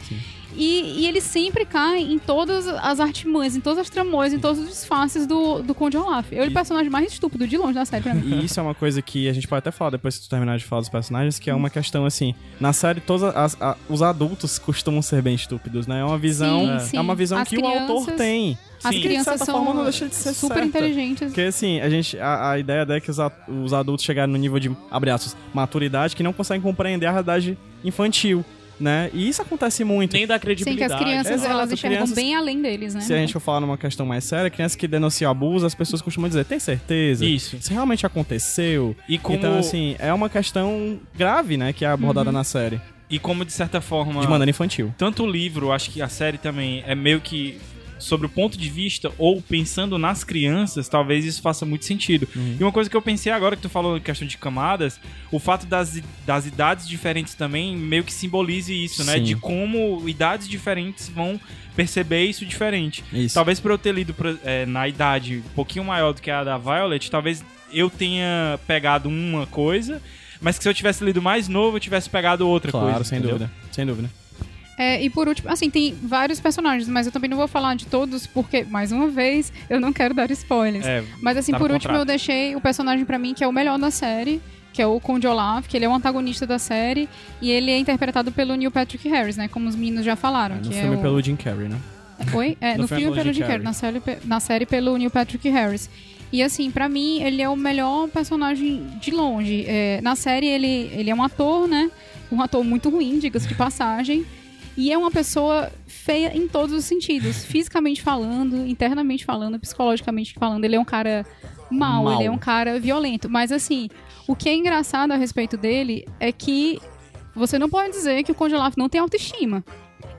E, e ele sempre cai em todas as artimanhas, em todas as tramões, em todos os disfarces do, do Conde Olaf. Ele é o personagem mais estúpido de longe da série pra mim. E isso é uma coisa que a gente pode até falar depois que tu terminar de falar dos personagens, que é uma questão assim, na série todos as- a- os adultos costumam ser bem estúpidos, né? É uma visão, Sim, sim. é uma visão As que o autor crianças- tem. As Sim. crianças De certa são forma, não deixa de ser super certa. inteligentes. Porque assim, a gente a, a ideia é que os, a- os adultos chegaram no nível de abre aspas, maturidade que não conseguem compreender a realidade infantil, né? E isso acontece muito. Nem da Sim, que credibilidade. as crianças Exato, elas enxergam crianças- bem além deles, né? Se a gente for falar numa questão mais séria, crianças que denunciam abuso, as pessoas costumam dizer, tem certeza? Isso. Isso realmente aconteceu? E como, Então, assim, é uma questão grave, né, que é abordada na série. e como de certa forma. De maneira infantil. tanto o livro, acho que a série também é meio que sobre o ponto de vista ou pensando nas crianças, talvez isso faça muito sentido. Uhum. E uma coisa que eu pensei agora que tu falou questão de camadas, o fato das, das idades diferentes também meio que simbolize isso, né? Sim. De como idades diferentes vão perceber isso diferente. Isso. Talvez por eu ter lido pra- é, na idade um pouquinho maior do que a da Violet, talvez eu tenha pegado uma coisa, mas que se eu tivesse lido mais novo, eu tivesse pegado outra Claro, coisa. sem entendeu? dúvida. Sem dúvida. É, e por último, assim, tem vários personagens, mas eu também não vou falar de todos, porque, mais uma vez, eu não quero dar spoilers. É, mas assim, tá por último, contrato. eu deixei o personagem pra mim que é o melhor da série, que é o Conde Olaf, que ele é o antagonista da série, e ele é interpretado pelo Neil Patrick Harris, né? Como os meninos já falaram. No que filme é o... pelo Jim Carrey, né? Oi? É, No no, filme filme pelo Jim Carrey, na série, na série pelo Neil Patrick Harris. E assim, pra mim, ele é o melhor personagem de longe. É, na série, ele, ele é um ator, né? Um ator muito ruim, diga-se de passagem. E é uma pessoa feia em todos os sentidos. Fisicamente falando, internamente falando, psicologicamente falando. Ele é um cara mau, Mau. ele é um cara violento. Mas assim, o que é engraçado a respeito dele é que você não pode dizer que o Conde Olaf não tem autoestima.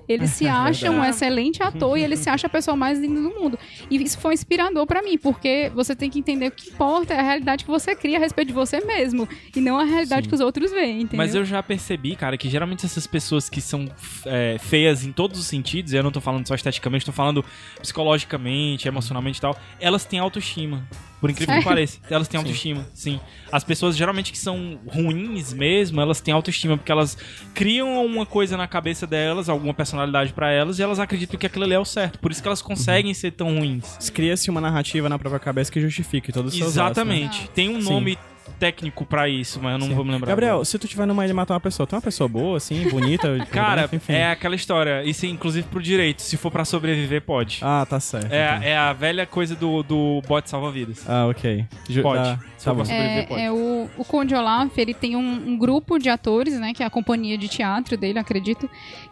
Ele se acha um excelente ator e ele se acha a pessoa mais linda do mundo. E isso foi inspirador pra mim, porque você tem que entender o que importa é a realidade que você cria a respeito de você mesmo. E não a realidade que os outros veem, entendeu? Mas eu já percebi, cara, que geralmente essas pessoas que são é, feias em todos os sentidos, eu não tô falando só esteticamente, tô falando psicologicamente, emocionalmente e tal, elas têm autoestima. Por incrível que Sério? pareça, elas têm autoestima, sim. As pessoas geralmente que são ruins mesmo, elas têm autoestima porque elas criam uma coisa na cabeça delas, alguma personalidade pra elas, e elas acreditam que aquilo ali é o certo. Por isso que elas conseguem ser tão ruins. Cria-se uma narrativa na própria cabeça que justifique todos os seus atos, né? Exatamente. Tem um Sim. Técnico pra isso, mas eu não Sim. vou me lembrar. Gabriel, agora. se tu tiver numa ilha e matar uma pessoa, tu é uma pessoa boa, assim, bonita? Cara, enfim. é aquela história. Isso é inclusive pro direito. Se for pra sobreviver, pode. Ah, tá certo. então. É, é a velha coisa do, do bote salva-vidas. Ah, ok. Ju- Pode. ah, Se tá for bom. pra sobreviver, pode. É, é o, o Conde Olaf, ele tem um, um grupo de atores, né, que é a companhia de teatro dele, acredito,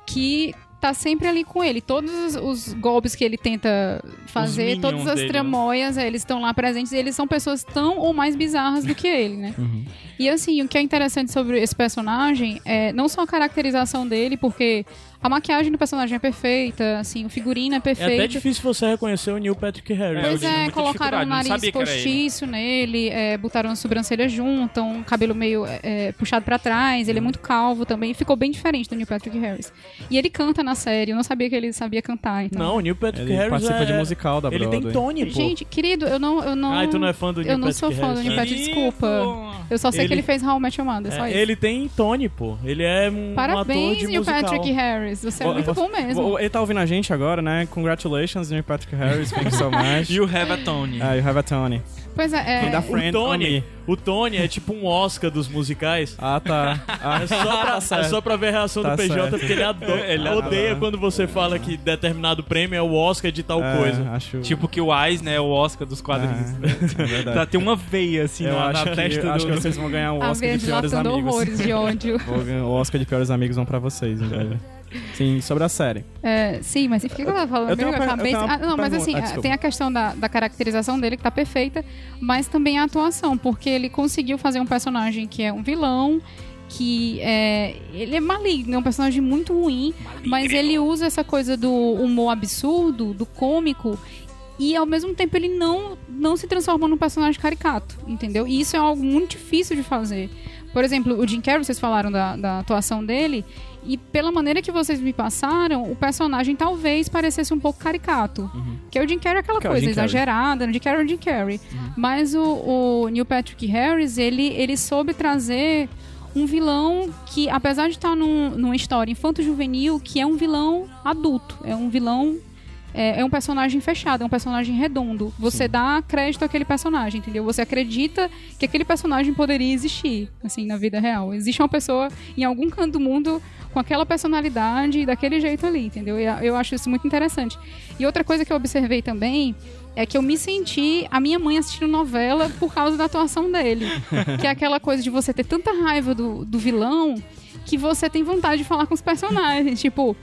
que tá sempre ali com ele. Todos os, os golpes que ele tenta fazer, todas as dele, né? tramóias, é, eles estão lá presentes e eles são pessoas tão ou mais bizarras do que ele, né? Uhum. E assim, o que é interessante sobre esse personagem é não só a caracterização dele, porque a maquiagem do personagem é perfeita, assim, o figurino é É perfeito. até difícil você reconhecer o Neil Patrick Harris. É, Pois é, colocaram um não nariz postiço nele, é, botaram a sobrancelha junto, um cabelo meio é, é, puxado pra trás, ele é muito calvo também, ficou bem diferente do Neil Patrick Harris. E ele canta na série, eu não sabia que ele sabia cantar, então. Não, o Neil Patrick Ele Harris participa é... de musical da Ele tem Broadway. Tony, pô. Gente, querido, eu não, eu não. Ah, tu não é fã do Neil Eu não Patrick sou fã do Harris? Neil Patrick, desculpa. Eu só sei Ele- que ele fez How I Met Your Mother, só É, isso. ele tem Tony, pô. Ele é um, um ator Parabéns, de Neil musical. Patrick Harris. Você é muito bom mesmo. Ele tá ouvindo a gente agora, né? Congratulations, Neil Patrick Harris. Thank you so much. You have a Tony. Ah, you have a Tony. Pois é, é, O friend on Tony, o Tony é tipo um Oscar dos musicais. Ah, tá. Ah, É só, pra, tá é só pra ver a reação Tá do PJ, certo. porque ele, adora, Ele odeia adora. quando você fala que determinado prêmio é o Oscar de tal É, coisa. Acho... Tipo que o Eisner né, é o Oscar dos quadrinhos. É, é verdade. Tá, tem uma veia assim Eu na, acho, na que, testa eu acho do... que vocês vão ganhar o Oscar de piores amigos. horrores de ódio. O Oscar de piores amigos vão pra vocês, breve. Sim, sobre a série. É, sim, mas enfim, o que eu tava falando? Eu per- acabei eu Ah, não, mas assim, Ah, tem a questão da, da caracterização dele, que tá perfeita, mas também a atuação, porque ele conseguiu fazer um personagem que é um vilão, que é. Ele é maligno, é um personagem muito ruim, mas ele usa essa coisa do humor absurdo, do cômico. E ao mesmo tempo ele não, não se transforma num personagem caricato, entendeu? E isso é algo muito difícil de fazer. Por exemplo, o Jim Carrey, vocês falaram da, da atuação dele, e pela maneira que vocês me passaram, o personagem talvez parecesse um pouco caricato. Que o Jim Carrey é aquela Que é coisa Carrey. exagerada, o Jim Carrey é o Jim Carrey. Mas o, o Neil Patrick Harris, ele, ele soube trazer um vilão que, apesar de estar num, numa história infanto-juvenil, que é um vilão adulto. É um vilão é, é um personagem fechado, é um personagem redondo. Você dá crédito àquele personagem, entendeu? Você acredita que aquele personagem poderia existir, assim, na vida real. Existe uma pessoa em algum canto do mundo com aquela personalidade e daquele jeito ali, entendeu? E eu acho isso muito interessante. E outra coisa que eu observei também é que eu me senti a minha mãe assistindo novela por causa da atuação dele. que é aquela coisa de você ter tanta raiva do, do vilão que você tem vontade de falar com os personagens. Tipo,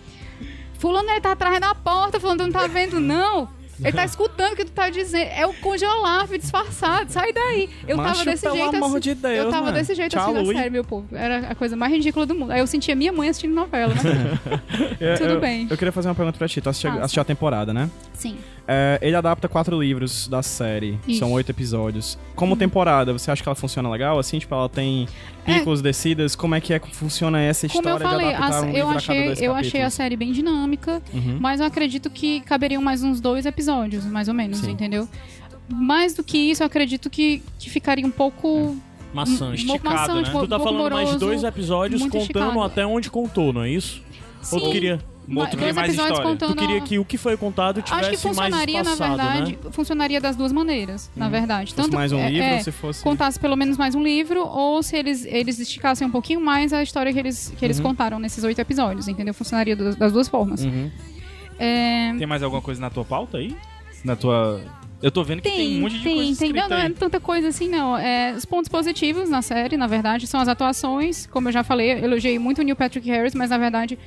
Fulano ele tá atrás da porta, fulano não tá vendo, não. Ele tá escutando o que tu tá dizendo. É o Conde Olaf disfarçado, sai daí. Eu Macho, tava desse jeito assim. de Deus, eu tava mano. desse jeito Tchau, assim série, meu povo. Era a coisa mais ridícula do mundo. Aí eu sentia minha mãe assistindo novela, mas Eu- Tudo eu- bem. Eu queria fazer uma pergunta pra ti. Tu assistiu a temporada, né? Sim. É, ele adapta quatro livros da série. Isso. São oito episódios. Como temporada, você acha que ela funciona legal? Assim, tipo, ela tem picos, descidas? Como é que é que funciona essa Como história eu falei, de adaptar a- um eu, livro a cada achei, dois eu achei a capítulos? série bem dinâmica, Uhum. mas eu acredito que caberiam mais uns dois episódios, mais ou menos, Sim. entendeu? Mais do que isso, eu acredito que, que ficaria um pouco. Um pouco esticado, maçante, né? um Tu tá falando mais de moroso, dois episódios contando esticado. até onde contou, não é isso? Ou tu Sim. queria... Um outro que tem dois mais episódios história. contando. Tu queria que o que foi contado tivesse Acho que funcionaria, mais na espaçado, verdade, né? funcionaria das duas maneiras, na verdade. Se fosse Tanto mais um é, livro, é, se fosse... contasse pelo menos mais um livro, ou se eles, eles esticassem um pouquinho mais a história que eles, que eles Uhum. contaram nesses oito episódios, entendeu? Funcionaria das, das duas formas. Uhum. É, Tem mais alguma coisa na tua pauta aí? Na tua. Eu tô vendo que tem, um monte de tem, coisa tem. Não, não é tanta coisa assim, não. É, os pontos positivos na série, na verdade, são as atuações. Como eu já falei, eu elogiei muito o Neil Patrick Harris, mas na verdade,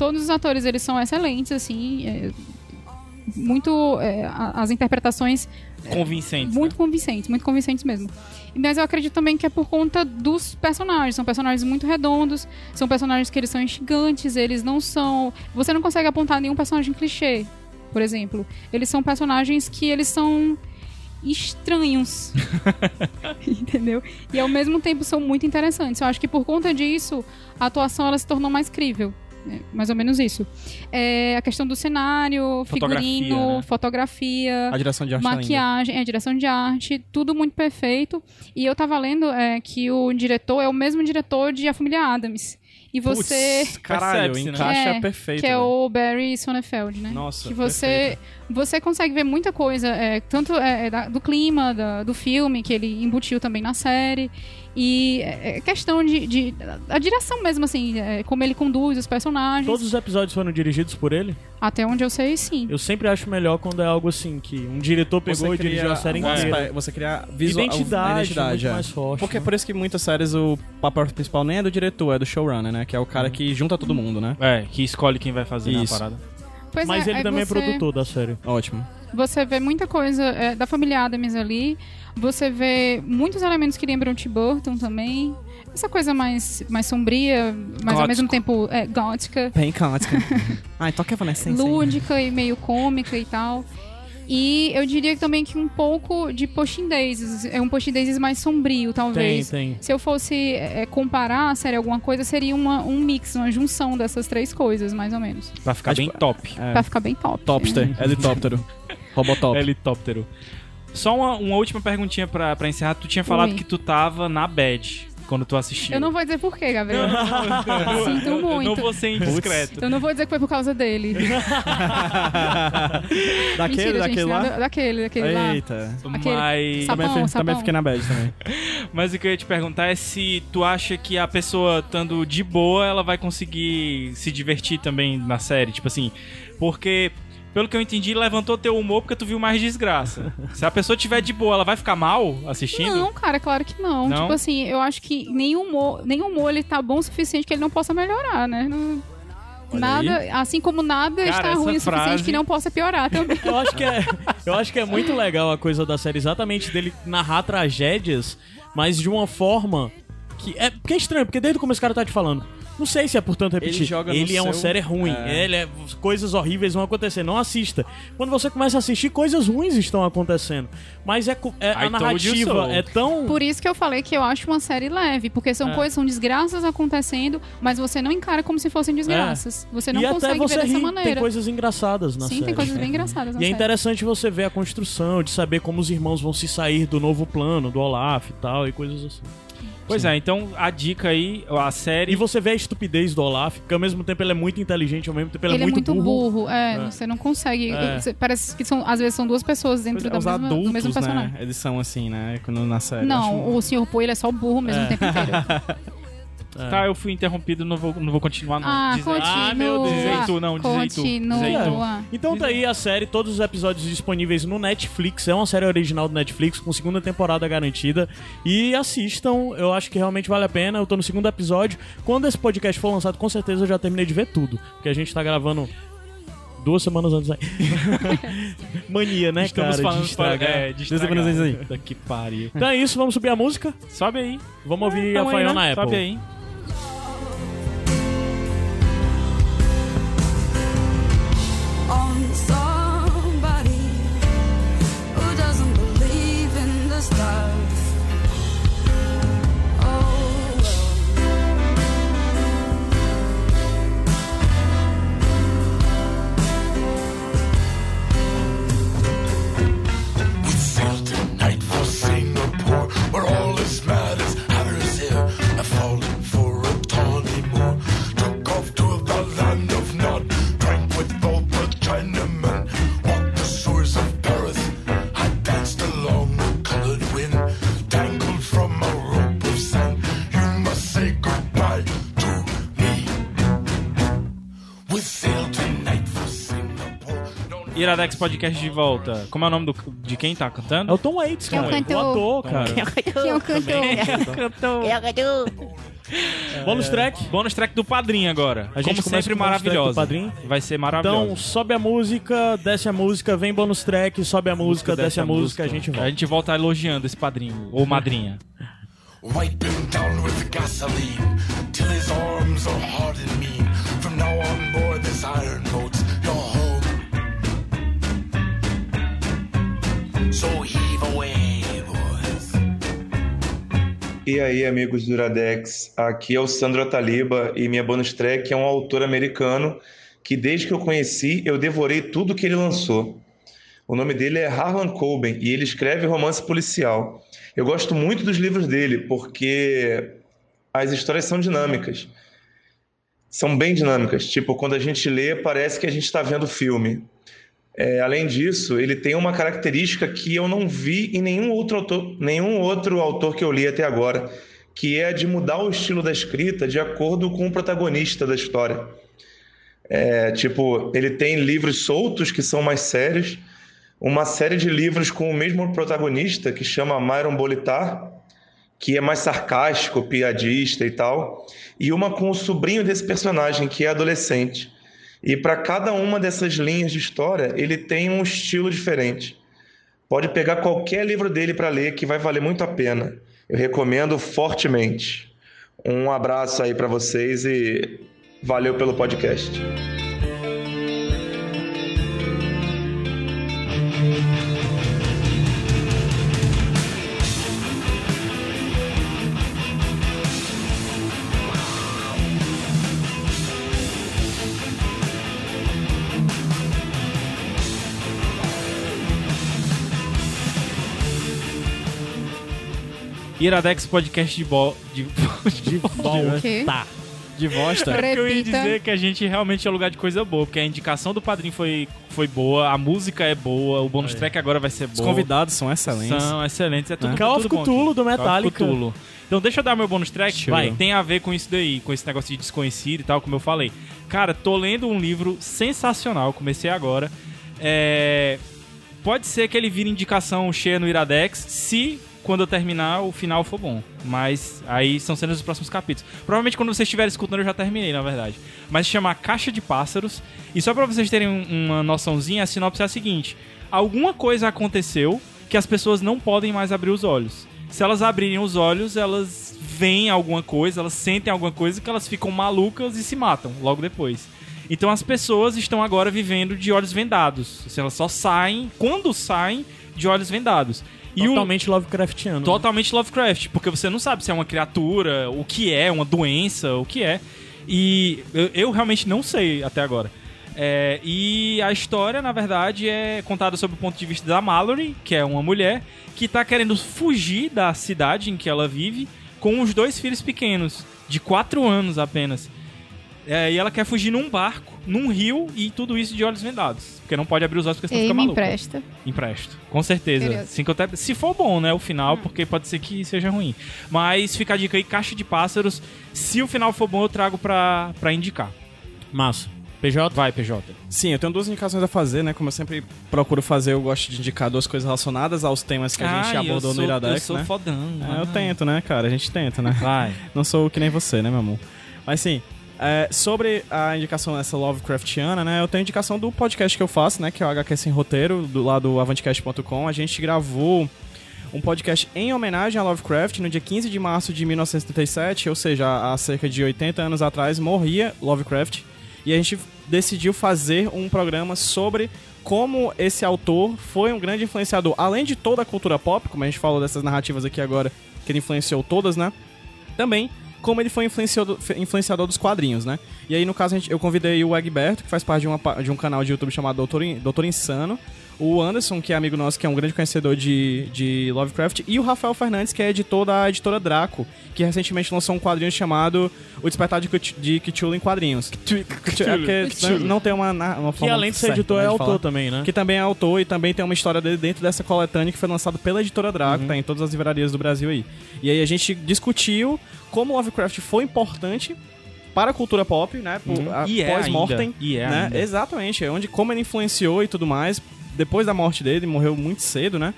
todos os atores eles são excelentes, assim. é, muito. é, as interpretações Convincentes. muito né? convincentes, muito convincentes mesmo. Mas eu acredito também que é por conta dos personagens. São personagens muito redondos, são personagens que eles são instigantes, eles não são. Você não consegue apontar nenhum personagem clichê, por exemplo. Eles são personagens que eles são estranhos. Entendeu? E ao mesmo tempo são muito interessantes. Eu acho que por conta disso, a atuação ela se tornou mais crível. É, mais ou menos isso. É, a questão do cenário, Fotografia, figurino, né? fotografia, A direção de arte é maquiagem, é, direção de arte, tudo muito perfeito. E eu tava lendo é, que o diretor é o mesmo diretor de A Família Adams. E você. Putz, caralho, né? encaixa É, perfeito. que é velho. o Barry Sonnenfeld, né? Nossa, que você você consegue ver muita coisa, é, tanto é, é, da- do clima da- do filme que ele embutiu também na série e é, é questão de, de- a direção mesmo assim, é, como ele conduz os personagens. Todos os episódios foram dirigidos por ele. Até onde eu sei, sim. Eu sempre acho melhor quando é algo assim, que um diretor pegou Você e dirigiu cria a série um inteira. aspe- Você cria visual, Identidade, a identidade muito é. mais forte. Porque é né? por isso que muitas séries o papel principal nem é do diretor, é do showrunner, né? Que é o cara que junta todo mundo, né? É, que escolhe quem vai fazer na Isso. parada. Pois Mas é, ele também você- é produtor da série. Ótimo. Você vê muita coisa é, da família Adams ali. Você vê muitos elementos que lembram Tim Burton também. Essa coisa mais, mais sombria, mas ao Gótico. mesmo tempo é, gótica, Bem cáutica. Ai, toca Evanescence. aí. lúdica e meio cômica e tal. E eu diria também que um pouco de Pushing Daisies. É um Pushing Daisies mais sombrio, Tem, talvez. tem. Se eu fosse é, comparar a série alguma coisa, seria uma, um mix, uma junção dessas três coisas, mais ou menos. Pra ficar É, bem tipo, top. É. Pra ficar bem top. Topster, helicóptero. Robotop. Helicóptero. Só uma, uma última perguntinha pra, pra encerrar. Tu tinha falado Oi. que tu tava na bad quando tu assistiu. Eu não vou dizer por quê, Gabriel. Eu- Sinto eu- Eu não muito. vou ser indiscreto. Eu não vou dizer que foi por causa dele. daquele, Mentira, daquele gente. lá? nada- daquele, daquele lá. Eita. Mas, sapão, Também, sapão. também fiquei na bad também. mas o que eu ia te perguntar é se tu acha que a pessoa estando de boa, ela vai conseguir se divertir também na série. Tipo assim, porque... Pelo que eu entendi, levantou teu humor porque tu viu mais desgraça. Se a pessoa tiver de boa, ela vai ficar mal assistindo? Não, cara, claro que não. Não? Tipo assim, eu acho que nenhum humor, nenhum humor ele tá bom o suficiente que ele não possa melhorar, né? Não- nada, assim como nada Cara, está ruim o suficiente frase- que não possa piorar também. Eu acho que é, eu acho que é muito legal a coisa da série, exatamente dele narrar tragédias, mas de uma forma que é porque é estranho, porque desde o começo o cara tá te falando. Não sei se é por tanto repetir. Ele joga Ele é uma seu- série ruim. É. Ele é coisas horríveis vão acontecer. Não assista. Quando você começa a assistir, coisas ruins estão acontecendo. Mas é, é- a narrativa é tão Por isso que eu falei que eu acho uma série leve, porque são É. coisas, são desgraças acontecendo, mas você não encara como se fossem desgraças. Você não É. e até consegue você ver dessa ri, maneira. tem coisas engraçadas na Sim, série. tem coisas bem engraçadas na E é série. interessante você ver a construção, de saber como os irmãos vão se sair do novo plano, do Olaf e tal, e coisas assim. Pois é, então a dica aí, a série. E você vê a estupidez do Olaf, porque ao mesmo tempo ele é muito inteligente, ao mesmo tempo ele, Ele é muito, burro. é, É. você não consegue. É. você- parece que são, às vezes são duas pessoas dentro da Os mesma, do adultos, mesmo personagem. né? Eles são assim, né? Quando na série. Não, Acho- o Sr. Poe ele é só burro mesmo É. o tempo inteiro. Tá, eu fui interrompido, não vou, não vou continuar, não. Ah, Diz continua. Ah, meu Deus. Diz aí tu, não, diz aí tu. Continua. Então tá aí a série, todos os episódios disponíveis no Netflix. É uma série original do Netflix, com segunda temporada garantida. E assistam, eu acho que realmente vale a pena. Eu tô no segundo episódio. Quando esse podcast for lançado, com certeza eu já terminei de ver tudo. Porque a gente tá gravando duas semanas antes aí. Mania, né, Estamos cara? falando de estragar. é, de Duas estragar. semanas antes aí. Puta Que pariu. Então é isso, vamos subir a música. Sobe aí. Vamos ouvir a aí, Faiona né? Apple. Sobe aí. Iradex Podcast de volta. Como é o nome do, de quem tá É cantando? o Tom Waits, É o cara. cantor. ator, cara. Que é um cantor. Cantou. Bônus track. Bônus track do Padrinho agora. A gente Como sempre, o maravilhosa. Padrinho? Vai ser Então, maravilhoso. sobe a música, desce a música, vem bônus track, sobe a música, desce a música, a gente A volta. gente volta elogiando esse padrinho, ou madrinha. Wipe him down with gasoline till his arms are hard and mean. From now on board this iron boat's your E aí, amigos do Iradex, aqui é o Sandro Ataliba e minha bonus track é um autor americano que desde que eu conheci eu devorei tudo que ele lançou. O nome dele é Harlan Coben e ele escreve romance policial. Eu gosto muito dos livros dele porque as histórias são dinâmicas. São bem dinâmicas. Tipo, quando a gente lê, parece que a gente está vendo filme. É, além disso, ele tem uma característica que eu não vi em nenhum outro autor, nenhum outro autor que eu li até agora, que é a de mudar o estilo da escrita de acordo com o protagonista da história. É, tipo, ele tem livros soltos que são mais sérios, uma série de livros com o mesmo protagonista que chama Myron Bolitar, que é mais sarcástico, piadista e tal, e uma com o sobrinho desse personagem que é adolescente. E para cada uma dessas linhas de história, ele tem um estilo diferente. Pode pegar qualquer livro dele para ler que vai valer muito a pena. Eu recomendo fortemente. Um abraço aí para vocês e valeu pelo podcast. Iradex Podcast de bo... de, de? Tá. De bosta. É porque eu ia dizer que a gente realmente é lugar de coisa boa, porque a indicação do padrinho foi, foi boa, a música é boa, o bônus track agora vai ser Os bom. convidados são excelentes. São excelentes, é tudo, Né? Call of tudo bom Cthulhu do Metallica. Cthulhu. Então deixa eu dar meu bônus track, Show. vai. Tem a ver com isso daí, com esse negócio de desconhecido e tal, como eu falei. Cara, tô lendo um livro sensacional, comecei agora. É... Pode ser que ele vire indicação cheia no Iradex, se quando eu terminar o final for bom. Mas aí são cenas dos próximos capítulos. Provavelmente quando vocês estiverem escutando eu já terminei, na verdade. Mas se chama Caixa de Pássaros. E só pra vocês terem um- uma noçãozinha, a sinopse é a seguinte: alguma coisa aconteceu que as pessoas não podem mais abrir os olhos. Se elas abrirem os olhos, elas veem alguma coisa, elas sentem alguma coisa que elas ficam malucas e se matam logo depois. Então as pessoas estão agora vivendo de olhos vendados. Assim, elas só saem, quando saem, de olhos vendados. E Totalmente Lovecraftiano. né? Totalmente Lovecraft, porque você não sabe se é uma criatura, o que é, uma doença, o que é. E eu, eu realmente não sei até agora. É, e a história, na verdade, é contada sob o ponto de vista da Mallory, que é uma mulher que tá querendo fugir da cidade em que ela vive com os dois filhos pequenos, de 4 anos apenas. É, e ela quer fugir num barco, num rio, e tudo isso de olhos vendados. Porque não pode abrir os olhos porque senão Ei, fica me maluco. empresta. Empresto. Com certeza. Que eu te- Se for bom, né? O final, porque pode ser que seja ruim. Mas fica a dica aí, caixa de pássaros. Se o final for bom, eu trago pra, pra indicar. Massa. PJ? Vai, PJ. Sim, eu tenho duas indicações a fazer, né? Como eu sempre procuro fazer, eu gosto de indicar duas coisas relacionadas aos temas que a gente Ai, abordou sou, no Iradex, Eu sou né? fodão. É, eu tento, né, cara? A gente tenta, né? Vai. Não sou que nem você, né, meu amor? Mas sim, é, sobre a indicação dessa Lovecraftiana, né? Eu tenho indicação do podcast que eu faço, né? Que é o HQ Sem Roteiro, do lado do avantcast.com. A gente gravou um podcast em homenagem a Lovecraft no dia 15 de março de 1977, ou seja, há cerca de 80 anos atrás, morria Lovecraft. E a gente decidiu fazer um programa sobre como esse autor foi um grande influenciador, além de toda a cultura pop, como a gente falou dessas narrativas aqui agora, que ele influenciou todas, né? Também como ele foi influenciador, influenciador dos quadrinhos, né? E aí, no caso, gente, eu convidei o Egberto, que faz parte de, uma, de um canal de YouTube chamado Doutor, Doutor Insano, o Anderson, que é amigo nosso, que é um grande conhecedor de, de Lovecraft, e o Rafael Fernandes, que é editor da editora Draco, que recentemente lançou um quadrinho chamado O Despertar de, Cth- de Cthulhu em Quadrinhos. Cthulhu. É porque não- não tem uma, uma Que forma além de ser certa, editor, né, é autor falar. também, né? Que também é autor e também tem uma história dele dentro dessa coletânea que foi lançada pela editora Draco, tá em todas as livrarias do Brasil aí. E aí a gente discutiu como Lovecraft foi importante para a cultura pop, né? E é pós-mortem. ainda, e é né? ainda. Exatamente, onde como ele influenciou e tudo mais. Depois da morte dele, morreu muito cedo, né?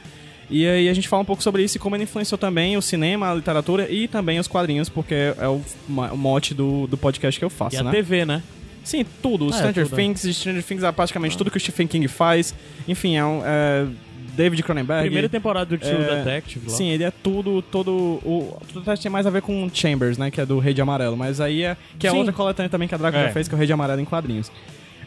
E aí a gente fala um pouco sobre isso e como ele influenciou também o cinema, a literatura e também os quadrinhos, porque é o, mote do, do podcast que eu faço, E a né? TV, né? Sim, tudo. É, Stranger tudo, é. Things, Stranger Things é praticamente tudo que o Stephen King faz. Enfim, é um... é David Cronenberg. Primeira temporada do True É, Detective lá. Sim, ele é tudo, todo. O True Detective tem mais a ver com Chambers, né? Que é do Rei de Amarelo. Mas aí é. Que é Sim. outra coletânea também que a Drácula É. já fez, que é o Rei de Amarelo em quadrinhos.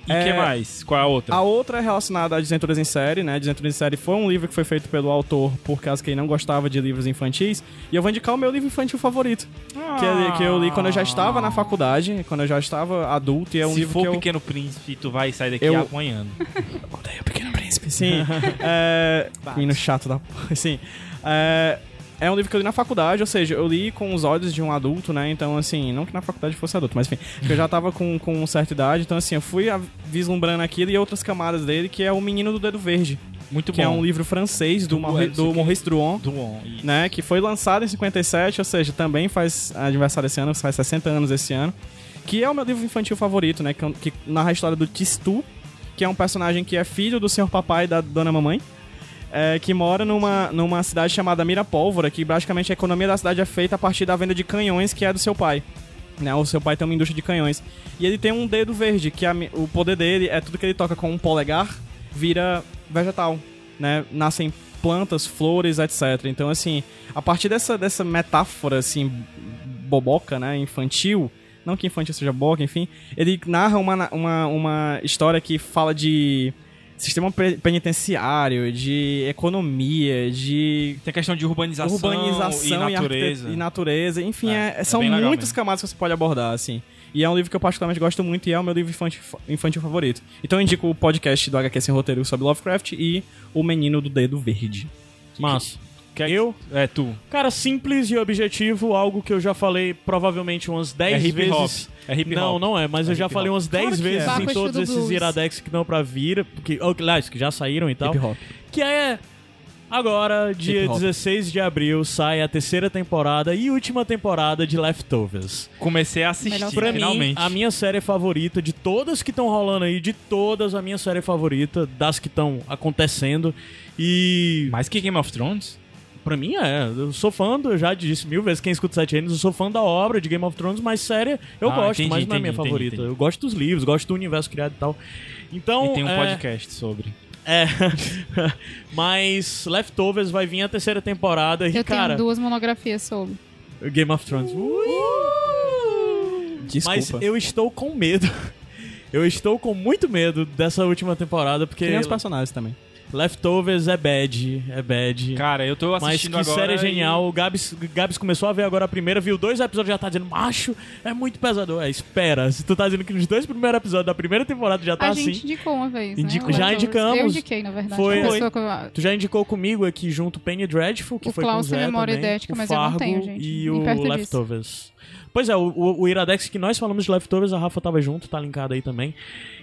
E o É, que mais? Qual é a outra? A outra é relacionada a Desventuras em Série, né? Desventuras em Série foi um livro que foi feito pelo autor por causa que ele não gostava de livros infantis. E eu vou indicar o meu livro infantil favorito. Que, é- que eu li quando eu já estava na faculdade, quando eu já estava adulto. E é um Se livro for que eu... Pequeno Príncipe, tu vai sair daqui Eu- apanhando. Odeio o Pequeno Príncipe. Sim. é... Menino chato da porra. Sim. É... É um livro que eu li na faculdade, ou seja, eu li com os olhos de um adulto, né? Então, assim, não que na faculdade fosse adulto, mas enfim, que eu já tava com, com certa idade, então, assim, eu fui a- vislumbrando aquilo e outras camadas dele, que é O Menino do Dedo Verde, Muito que bom. é um livro francês do, Do- Maurice, é, do. Maurice Druon, né? Que foi lançado em 57, ou seja, também faz aniversário esse ano, faz 60 anos esse ano. Que é o meu livro infantil favorito, né? Que, que narra a história do Tistu, que é um personagem que é filho do senhor papai e da dona mamãe. É, que mora numa, numa cidade chamada Mirapólvora, que basicamente a economia da cidade é feita a partir da venda de canhões, que é do seu pai. Né? O seu pai tem uma indústria de canhões. E ele tem um dedo verde, que a o poder dele é tudo que ele toca com um polegar, vira vegetal. Né? Nascem plantas, flores, etc. Então, assim, a partir dessa, dessa metáfora, assim, boboca, né, infantil, não que infantil seja boca, enfim, ele narra uma, uma, uma história que fala de sistema pe- penitenciário, de economia, de Tem questão de urbanização, urbanização e natureza. arquite- e natureza. Enfim, É, é- é são legal muitas camadas que você pode abordar, assim. E é um livro que eu particularmente gosto muito e é o meu livro infantil, infantil favorito. Então eu indico o podcast do HQ Sem Roteiro sobre Lovecraft e O Menino do Dedo Verde. Massa. Quer- Eu? É, tu. Cara, simples e objetivo, algo que eu já falei provavelmente umas 10 É vezes. hop. É hip Não, hop. não é, mas É eu já falei umas 10 Claro que vezes é. em todos do esses iradex que estão pra vir, que, oh, aliás, que já saíram e tal. Hip hop. Que é agora, dia Hip hop. 16 de abril, sai a terceira temporada e última temporada de Leftovers. Comecei a assistir, Pra finalmente. mim, a minha série favorita, de todas que estão rolando aí, de todas, a minha série favorita, das que estão acontecendo. E Mais que Game of Thrones? Pra mim é, eu sou fã, do, eu já disse mil vezes, quem escuta Sete Reinos, eu sou fã da obra de Game of Thrones, mas série eu Ah, gosto, entendi, mas não é minha entendi, favorita. entendi. Eu gosto dos livros, gosto do universo criado e tal. Então, e tem um é, podcast sobre. É, mas Leftovers vai vir a terceira temporada e, Eu cara, tenho duas monografias sobre. Game of Thrones. Desculpa. Mas eu estou com medo. Eu estou com muito medo dessa última temporada, porque Que nem os personagens também. Leftovers é bad, é bad. Cara, eu tô Mas assistindo que agora. série e- genial. O Gabs, Gabs começou a ver agora a primeira, viu dois episódios já tá dizendo, macho, é muito pesador. É, espera. Se tu tá dizendo que nos dois primeiros episódios da primeira temporada já tá a assim. gente indicou uma vez, Indico- né? já indicamos. Eu indiquei, na verdade. Foi. A eu- Tu já indicou comigo aqui junto Penny Dreadful, que O foi com o Klaus Zé memória também, idética, o mas eu não Fargo tenho, gente. E o disso. Leftovers. Pois é, o, o, o Iradex que nós falamos de Leftovers, a Rafa tava junto, tá linkado aí também.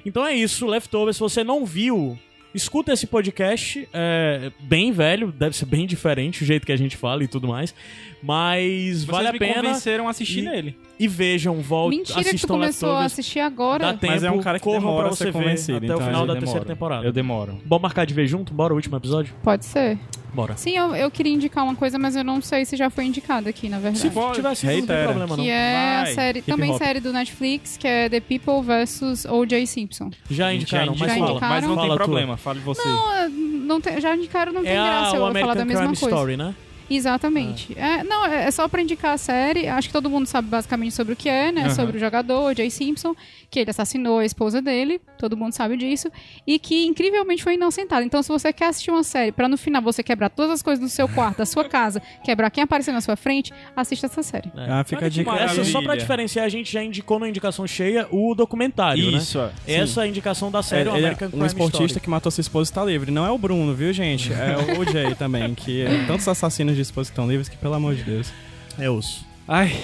Então é isso, Leftovers, se você não viu, escuta esse podcast, é bem velho, deve ser bem diferente o jeito que a gente fala e tudo mais, mas Vocês vale a me pena convenceram a assistir E- nele. e vejam, voltem, Mentira que tu começou a assistir agora. Dá tempo, Mas é um cara que demora pra a você ser convencido, até então o final eu da demoro. terceira temporada. Eu demoro. Bom marcar de ver junto? Bora o último episódio? Pode ser. Bora. Sim, eu, eu queria indicar uma coisa, mas eu não sei se já foi indicada aqui, na verdade. Se for, tiver sido, não tem problema não. que é a Vai. série, Hip também hop. série do Netflix, que é The People vs. O.J. Simpson. Já indicaram, mas Já fala. indicaram. Mas não tem Fala tu. problema, fale você. Não, não tem- já indicaram, não tem É a, graça eu o vou falar da American mesma Crime coisa. Story, né? Exatamente. É, não, é é só pra indicar a série. Acho que todo mundo sabe basicamente sobre o que é, né? Aham. Sobre o jogador, Jay Simpson, que ele assassinou a esposa dele, todo mundo sabe disso, e que incrivelmente foi inocentado. Então, se você quer assistir uma série pra no final você quebrar todas as coisas do seu quarto, da sua casa, quebrar quem apareceu na sua frente, assista essa série. É. Ah, fica a dica. Essa, só pra diferenciar, a gente já indicou na indicação cheia o documentário, Isso, é. né? Essa é a indicação da série, o Ele é American um Crime esportista Story. que matou sua esposa está livre. Não é o Bruno, viu, gente? É o Jay também, que é tantos assassinos de esposa que estão livres que, pelo amor de Deus. É osso. Ai,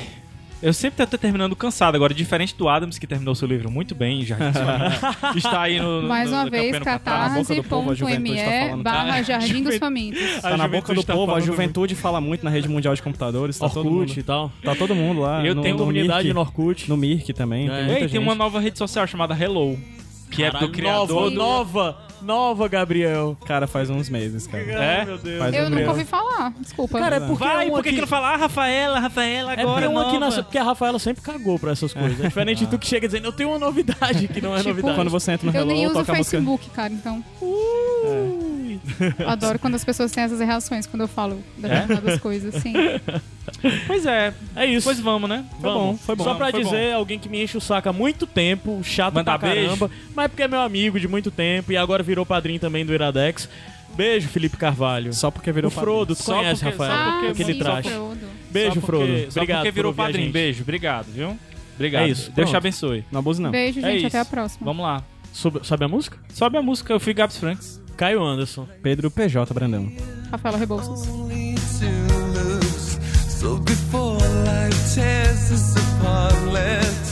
Eu sempre tô terminando cansado. Agora, diferente do Adams, que terminou seu livro muito bem, já está aí no. Mais no- uma vez, no tá catarse.me falando. barra Jardim dos. Famintos. A Tá na boca do tá povo, a juventude fala muito na rede mundial de computadores. Tá Orkut e tal. tá todo mundo lá. Eu no, tenho no Comunidade Mirk, no Orkut. No Mirk também. É. Tem muita Ei, tem uma nova rede social chamada Hello. Que é do Caralho, criador nova, do... nova, nova, Gabriel. Cara, faz uns meses, cara. É? meu Deus. Faz Eu um nunca ouvi falar, desculpa. Cara, é porque Vai, um por que aqui- que não fala? Ah, Rafaela, Rafaela, É agora porque, aqui nova. na- porque a Rafaela sempre cagou pra essas coisas. É diferente de tu que chega dizendo, eu tenho uma novidade que não é Tipo, novidade. Quando você entra no eu Hello, nem uso o toca a música. Facebook, cara, então. Eu Adoro quando as pessoas têm essas reações quando eu falo determinadas coisas, sim. Pois é. É isso. Pois vamos, né? Foi bom, foi bom. Só pra Foi dizer, alguém que me enche o saco há muito tempo, chato Mandar pra caramba, mas é porque é meu amigo de muito tempo e agora virou padrinho também do Iradex. Beijo, Felipe Carvalho. Só porque virou o Frodo, tu Só conhece, porque- Rafael? só porque- Aquele sim, traje. Frodo. Beijo, Só Frodo. porque- Só Obrigado porque virou por ouvir a padrinho. Beijo, obrigado, viu? Obrigado. É isso, Deus pronto. te abençoe. Não abuse, não. Beijo, É gente. Até a próxima. Vamos lá. Soube, sabe a música? Sobe a música, eu fui Gabs Franks. Caio Anderson. Pedro PJ Brandão. Rafaela Rebouças. So before life tears us apart, let's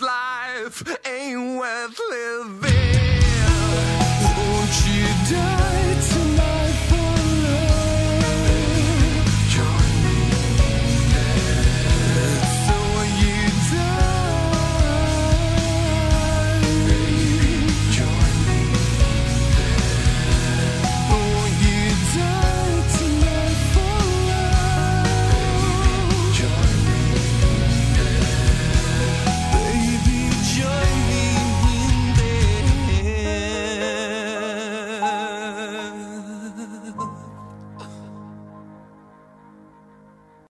life ain't worth living.